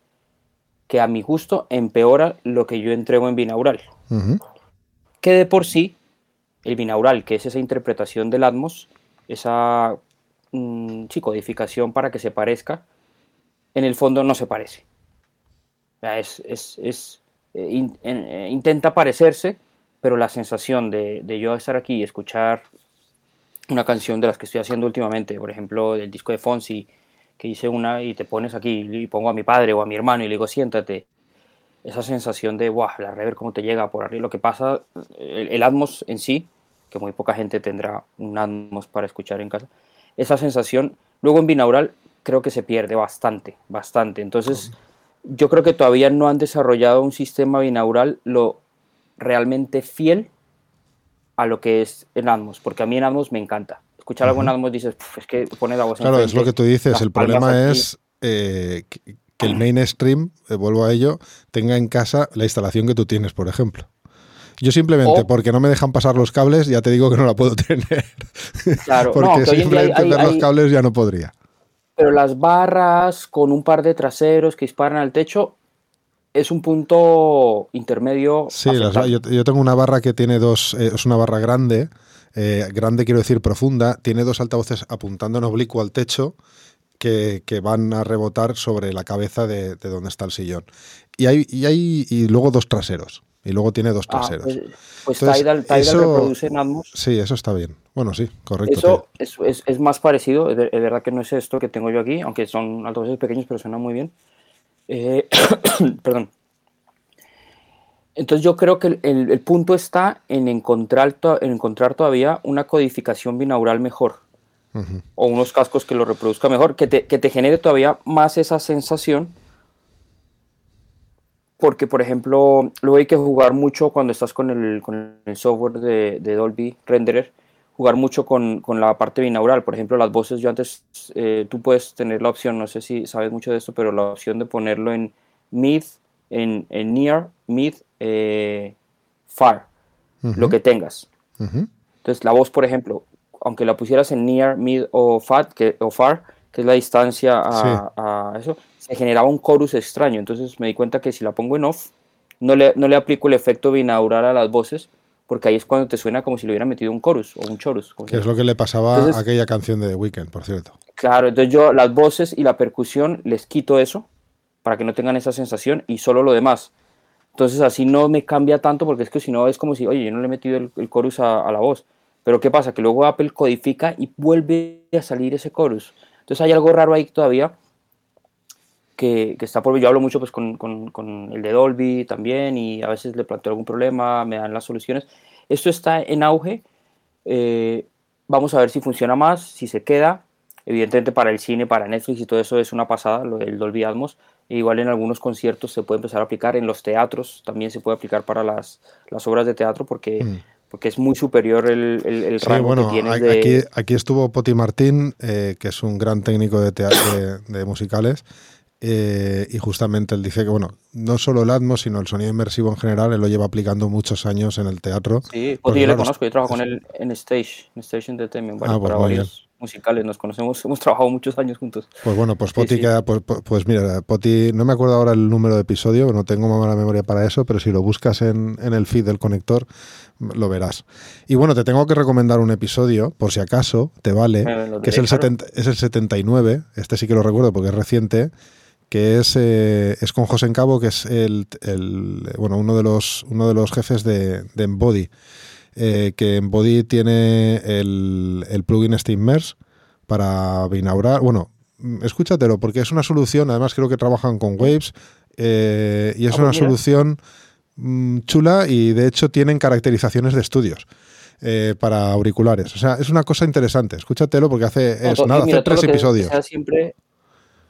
que a mi gusto empeora lo que yo entrego en binaural. Uh -huh. Que de por sí, el binaural, que es esa interpretación del Atmos, esa mmm, sí, codificación para que se parezca, en el fondo no se parece. Es, es, es eh, in, eh, intenta parecerse, pero la sensación de, de yo estar aquí y escuchar una canción de las que estoy haciendo últimamente, por ejemplo, del disco de Fonsi, que hice una y te pones aquí y pongo a mi padre o a mi hermano y le digo, siéntate. Esa sensación de, wow, la rever cómo te llega por arriba. Lo que pasa, el, el, Atmos en sí, que muy poca gente tendrá un Atmos para escuchar en casa, esa sensación, luego en binaural, creo que se pierde bastante, bastante. Entonces, yo creo que todavía no han desarrollado un sistema binaural lo realmente fiel a lo que es en Atmos, porque a mí en Atmos me encanta. Escuchar algo en Atmos dices, es que pone la voz Claro, es lo que tú dices, el problema es eh, que, que, el mainstream, eh, vuelvo a ello, tenga en casa la instalación que tú tienes, por ejemplo. Yo simplemente, o, porque no me dejan pasar los cables, ya te digo que no la puedo tener. Claro, porque no, simplemente hay, hay, ver los cables ya no podría. Pero las barras con un par de traseros que disparan al techo, es un punto intermedio. Sí, las, yo, yo, tengo una barra que tiene dos, eh, es una barra grande, eh, grande quiero decir profunda, tiene dos altavoces apuntando en oblicuo al techo que, que van a rebotar sobre la cabeza de, de, donde está el sillón. Y hay, y hay y luego dos traseros. Y luego tiene dos traseros. Ah, pues, pues Entonces, Tidal, Tidal eso, reproduce en Atmos. Sí, eso está bien. Bueno, sí, correcto. Eso es, es, es, más parecido, es, es verdad que no es esto que tengo yo aquí, aunque son altavoces pequeños, pero suena muy bien. Eh, perdón. Entonces yo creo que el, el, el, punto está en encontrar, en encontrar todavía una codificación binaural mejor. o unos cascos que lo reproduzca mejor, que te, que te genere todavía más esa sensación porque, por ejemplo, luego hay que jugar mucho cuando estás con el, con el software de, de, Dolby Renderer, jugar mucho con, con, la parte binaural. Por ejemplo, las voces, yo antes, eh, tú puedes tener la opción, no sé si sabes mucho de esto, pero la opción de ponerlo en mid, en, en near, mid, eh, far, lo que tengas. Entonces, la voz, por ejemplo, aunque la pusieras en near, mid o, fat, que, o far, que es la distancia a, a eso, se generaba un chorus extraño. Entonces me di cuenta que si la pongo en off, no le, no le aplico el efecto binaural a las voces, porque ahí es cuando te suena como si le hubiera metido un chorus o un chorus. Que es lo que le pasaba a aquella canción de The Weeknd, por cierto. Claro, entonces yo las voces y la percusión les quito eso para que no tengan esa sensación y solo lo demás. Entonces así no me cambia tanto porque es que si no es como si, oye, yo no le he metido el, el chorus a, a, la voz. Pero ¿qué pasa? Que luego Apple codifica y vuelve a salir ese chorus. Entonces hay algo raro ahí todavía que, está por Yo hablo mucho pues, con, con, el de Dolby también y a veces le planteo algún problema, me dan las soluciones. Esto está en auge. Eh, vamos a ver si funciona más, si se queda. Evidentemente para el cine, para Netflix y todo eso es una pasada, lo del Dolby Atmos. E igual en algunos conciertos se puede empezar a aplicar, en los teatros también se puede aplicar para las, las obras de teatro porque, mm. porque es muy superior el, el, rango que tienes aquí, aquí estuvo Poti Martín, eh, que es un gran técnico de, teatro, de musicales, eh, y justamente él dice que, bueno, no solo el Atmos, sino el sonido inmersivo en general, él lo lleva aplicando muchos años en el teatro. Sí, Poti yo le conozco, yo trabajo con él en Stage, en Stage Entertainment, bueno, ah, pues para varios musicales, nos conocemos, hemos trabajado muchos años juntos. Pues bueno, pues Poti queda, pues, pues, pues, mira, Poti, no me acuerdo ahora el número de episodio, no tengo mala memoria para eso, pero si lo buscas en, en el feed del conector, lo verás. Y bueno, te tengo que recomendar un episodio, por si acaso, te vale, que es el, es el 79, este sí que lo recuerdo porque es reciente, que es, eh, es con José Cabo, que es el, bueno, uno, de los, uno de los jefes de, de Embody. Eh, que Embody tiene el, el plugin Steamers para binaurar. Bueno, escúchatelo, porque es una solución, además creo que trabajan con Waves, eh, y es ah, una pues solución mm, chula y de hecho tienen caracterizaciones de estudios. para auriculares. O sea, es una cosa interesante. Escúchatelo porque hace, es, nada, hace tres episodios. Siempre,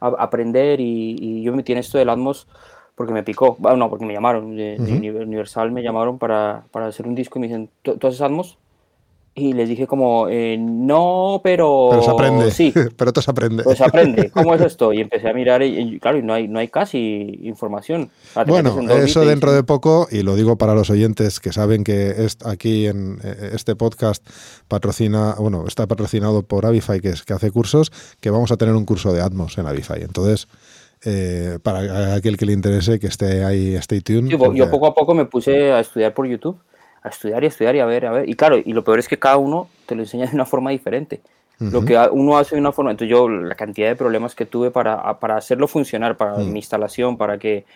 aprender y, yo me metí en esto del Atmos porque me picó, bueno, no, porque me llamaron, de, Universal me llamaron para, para, hacer un disco y me dicen, ¿tú haces Atmos? Y les dije como, eh, no, pero... Pero se aprende. Sí. pero te se aprende. Pues se aprende. ¿Cómo es esto? Y empecé a mirar y, claro, y no hay, no hay casi información. Bueno, eso dentro de poco, y lo digo para los oyentes que saben que aquí en eh, este podcast patrocina, bueno, está patrocinado por Avify, que, es, que hace cursos, que vamos a tener un curso de Atmos en Avify. Entonces... Eh, para aquel que le interese que esté ahí, stay tuned. Yo poco a poco me puse a estudiar por YouTube a estudiar y estudiar y a ver, a ver. Y claro, y lo peor es que cada uno te lo enseña de una forma diferente. Lo que uno hace de una forma, entonces yo la cantidad de problemas que tuve para, para hacerlo funcionar, para mi instalación, para que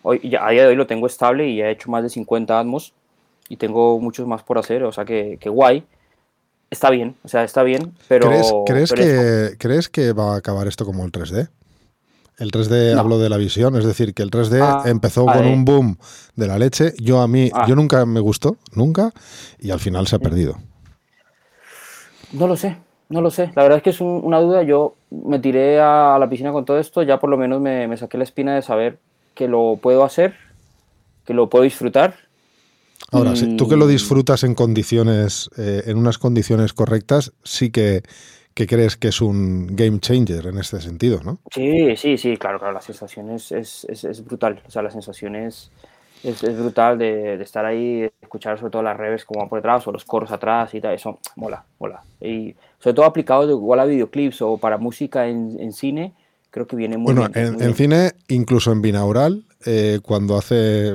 hoy, ya, a día de hoy lo tengo estable y he hecho más de 50 Atmos y tengo muchos más por hacer, o sea que, que guay. Está bien, o sea, está bien, pero... ¿Crees, que, ¿Crees que va a acabar esto como el 3D? El 3D hablo de la visión, es decir, que el 3D ah, empezó con un boom de la leche. Yo a mí, ah. yo nunca me gustó, nunca, y al final se ha perdido. No lo sé, no lo sé. La verdad es que es una duda. Yo me tiré a la piscina con todo esto, ya por lo menos me, saqué la espina de saber que lo puedo hacer, que lo puedo disfrutar. Ahora, si tú que lo disfrutas en condiciones, eh, en unas condiciones correctas, sí que que crees que es un game changer en este sentido, ¿no? Sí, sí, sí, claro, claro, la sensación es, es, es, brutal, o sea, la sensación es, brutal de, de, estar ahí, escuchar sobre todo las reves como van por detrás o los coros atrás y tal, eso mola, mola. Y sobre todo aplicado igual a videoclips o para música en, en cine, creo que viene muy bueno, bien. en, en cine, incluso en binaural, eh, cuando hace,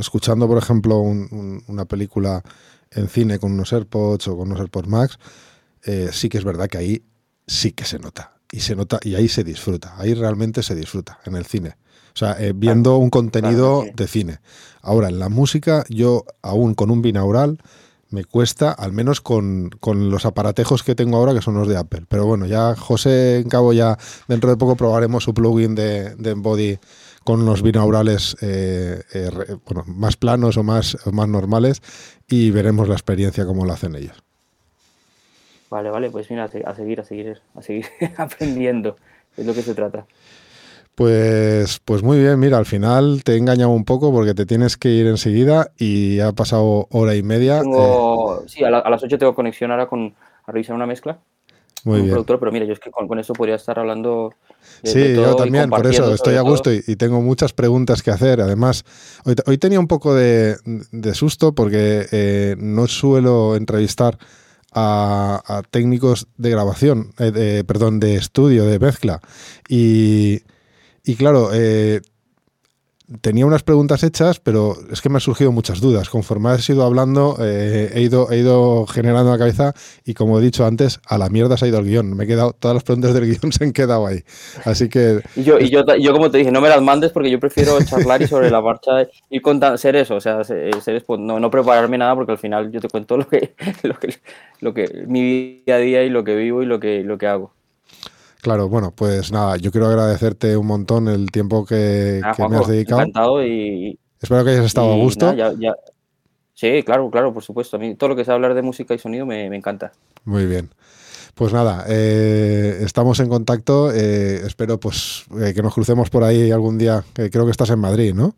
escuchando por ejemplo una película en cine con unos AirPods o con unos AirPods Max, eh, sí que es verdad que ahí sí que se nota. Y se nota, y ahí se disfruta, ahí realmente se disfruta, en el cine. O sea, eh, viendo un contenido de cine. Ahora, en la música, yo aún con un binaural me cuesta, al menos con, los aparatejos que tengo ahora, que son los de Apple. Pero bueno, ya José en cabo ya dentro de poco probaremos su plugin de, de Embody con los binaurales eh, bueno, más planos o más, o más normales y veremos la experiencia como lo hacen ellos. Vale, vale, pues mira, a seguir, a seguir, a seguir aprendiendo. Es lo que se trata. Pues, pues muy bien, mira, al final te he engañado un poco porque te tienes que ir enseguida y ha pasado hora y media. Eh. Sí, a, las 8 tengo conexión ahora con, a revisar una mezcla. Muy bien. Productor, pero mira, yo es que con, eso podría estar hablando. sí, yo también, por eso estoy a gusto y, tengo muchas preguntas que hacer. Además, hoy, tenía un poco de, susto porque eh, no suelo entrevistar a, técnicos de grabación, eh, perdón, de estudio, de mezcla. Y, y claro, eh, tenía unas preguntas hechas, pero es que me han surgido muchas dudas. Conforme has ido hablando, eh, he, ido, he ido generando la cabeza y como he dicho antes, a la mierda se ha ido el guion. Me he quedado, todas las preguntas del guion se han quedado ahí. Así que... Y yo, y yo, yo como te dije, no me las mandes porque yo prefiero charlar y sobre la marcha y contar, ser eso, o sea, ser, pues, no, no, prepararme nada porque al final yo te cuento lo que, lo que, lo que, mi día a día y lo que vivo y lo que, lo que hago. Claro, bueno, pues nada, yo quiero agradecerte un montón el tiempo que, me has dedicado. Encantado y. Espero que hayas estado a gusto. Sí, claro, claro, por supuesto. A mí todo lo que sea hablar de música y sonido me, encanta. Muy bien. Pues nada, eh, estamos en contacto. Eh, espero pues eh, que nos crucemos por ahí algún día. creo que estás en Madrid, ¿no?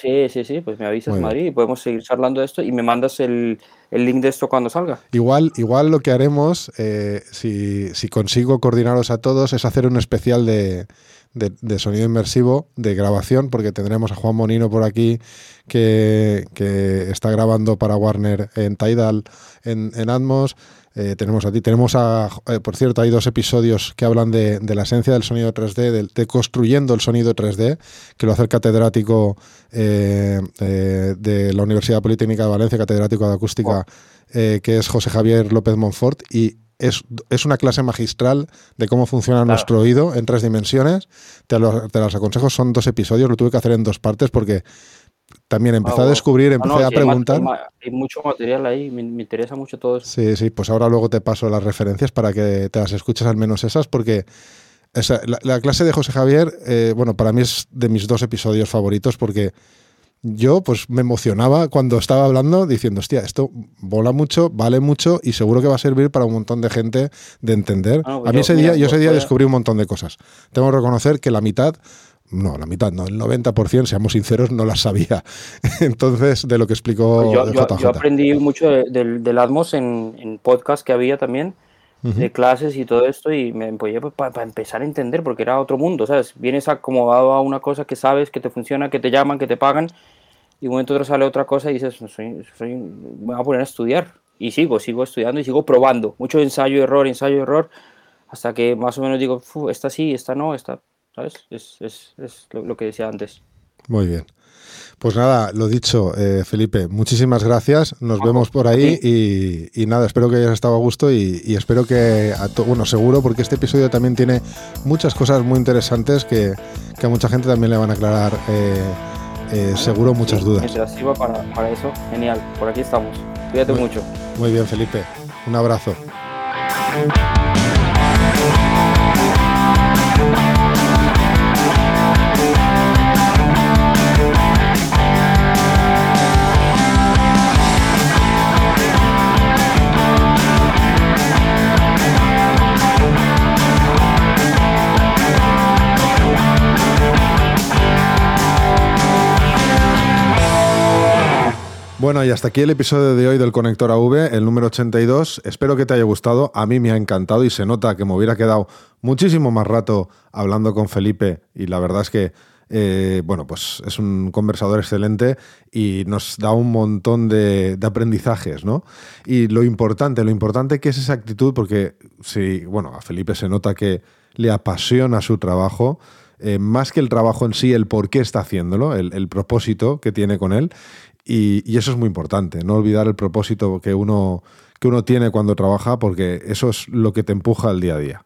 Sí, sí, sí, pues me avisas en Madrid y podemos seguir charlando de esto y me mandas el, link de esto cuando salga. Igual, igual lo que haremos, eh, si, consigo coordinaros a todos, es hacer un especial de, sonido inmersivo, de grabación, porque tendremos a Juan Monino por aquí que, está grabando para Warner en Tidal, en, en Atmos. Eh, tenemos a ti, tenemos a, eh, por cierto, hay dos episodios que hablan de, la esencia del sonido 3D, de, construyendo el sonido 3D, que lo hace el catedrático eh, de la Universidad Politécnica de Valencia, catedrático de acústica, que es José Javier López Monfort, y es, es, una clase magistral de cómo funciona nuestro oído en tres dimensiones. Te, te las aconsejo, son dos episodios, lo tuve que hacer en dos partes porque también empecé a descubrir, empecé a preguntar. Hay, mucho material ahí, me, interesa mucho todo eso. Sí, sí, pues ahora luego te paso las referencias para que te las escuches al menos esas, porque la, clase de José Javier, eh, bueno, para mí es de mis dos episodios favoritos, porque yo pues me emocionaba cuando estaba hablando diciendo, hostia, esto vola mucho, vale mucho y seguro que va a servir para un montón de gente de entender. Ah, pues a mí ese día, yo ese día descubrí un montón de cosas. Tengo que reconocer que la mitad no, la mitad, no, el 90%, seamos sinceros, no las sabía. Entonces, de lo que explicó pues yo, yo, aprendí mucho del, del Atmos en, en, podcast que había también, de clases y todo esto, y me apoyé pues, para empezar a entender, porque era otro mundo, ¿sabes? Vienes acomodado a una cosa que sabes, que te funciona, que te llaman, que te pagan, y un momento otro sale otra cosa y dices, soy, soy, me voy a poner a estudiar. Y sigo, sigo estudiando y sigo probando. Mucho ensayo, error, ensayo, error, hasta que más o menos digo, esta sí, esta no, esta ¿sabes? Es, es, es lo, que decía antes. Muy bien. Pues nada, lo dicho, eh, Felipe, muchísimas gracias. Nos vemos por ahí y, nada, espero que hayas estado a gusto y, espero que, a bueno, seguro, porque este episodio también tiene muchas cosas muy interesantes que, a mucha gente también le van a aclarar, eh, eh, seguro, muchas dudas. Para, para eso, genial, por aquí estamos. Cuídate mucho. Muy bien, Felipe. Un abrazo. Bueno, y hasta aquí el episodio de hoy del Conector AV, el número 82. Espero que te haya gustado. A mí me ha encantado y se nota que me hubiera quedado muchísimo más rato hablando con Felipe y la verdad es que, eh, bueno, pues es un conversador excelente y nos da un montón de, aprendizajes, ¿no? Y lo importante, lo importante que es esa actitud, porque si, bueno, a Felipe se nota que le apasiona su trabajo. Eh, más que el trabajo en sí, el por qué está haciéndolo, el, el, propósito que tiene con él. Y, eso es muy importante, no olvidar el propósito que uno, que uno tiene cuando trabaja, porque eso es lo que te empuja al día a día.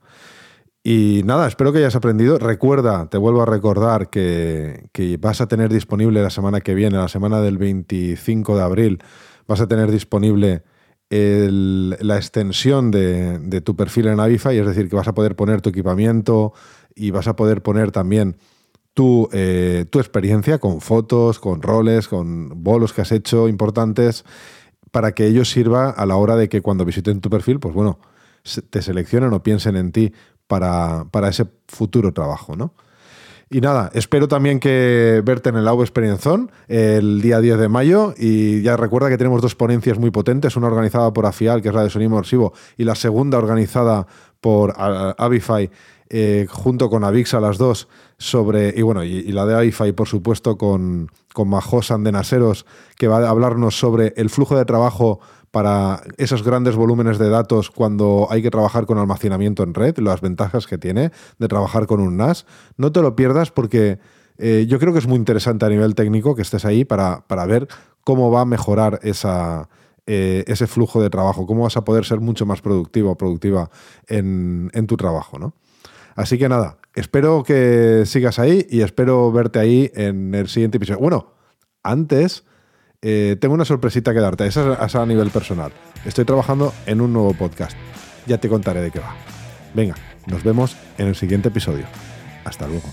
Y nada, espero que hayas aprendido. Recuerda, te vuelvo a recordar que, vas a tener disponible la semana que viene, la semana del 25 de abril, vas a tener disponible la extensión de, tu perfil en Avify, es decir, que vas a poder poner tu equipamiento y vas a poder poner también tu, eh, tu experiencia con fotos, con roles, con bolos que has hecho importantes, para que ello sirva a la hora de que cuando visiten tu perfil, pues bueno, te seleccionen o piensen en ti para, para ese futuro trabajo, ¿no? Y nada, espero también que verte en el AV Experienzón el día 10 de mayo. Y ya recuerda que tenemos dos ponencias muy potentes: una organizada por AFIAL, que es la de sonido inmersivo, y la segunda organizada por Avify, eh, junto con Avixa, las dos, sobre. Y bueno, y, la de Avify, por supuesto, con, con Majosan de Naseros, que va a hablarnos sobre el flujo de trabajo para esos grandes volúmenes de datos cuando hay que trabajar con almacenamiento en red, las ventajas que tiene de trabajar con un NAS. No te lo pierdas porque eh, yo creo que es muy interesante a nivel técnico que estés ahí para, para ver cómo va a mejorar eh, ese flujo de trabajo, cómo vas a poder ser mucho más productivo o productiva en, en tu trabajo. ¿no? Así que nada, espero que sigas ahí y espero verte ahí en el siguiente episodio. Bueno, antes eh, tengo una sorpresita que darte, esa es a nivel personal. Estoy trabajando en un nuevo podcast. Ya te contaré de qué va. Venga, nos vemos en el siguiente episodio. Hasta luego.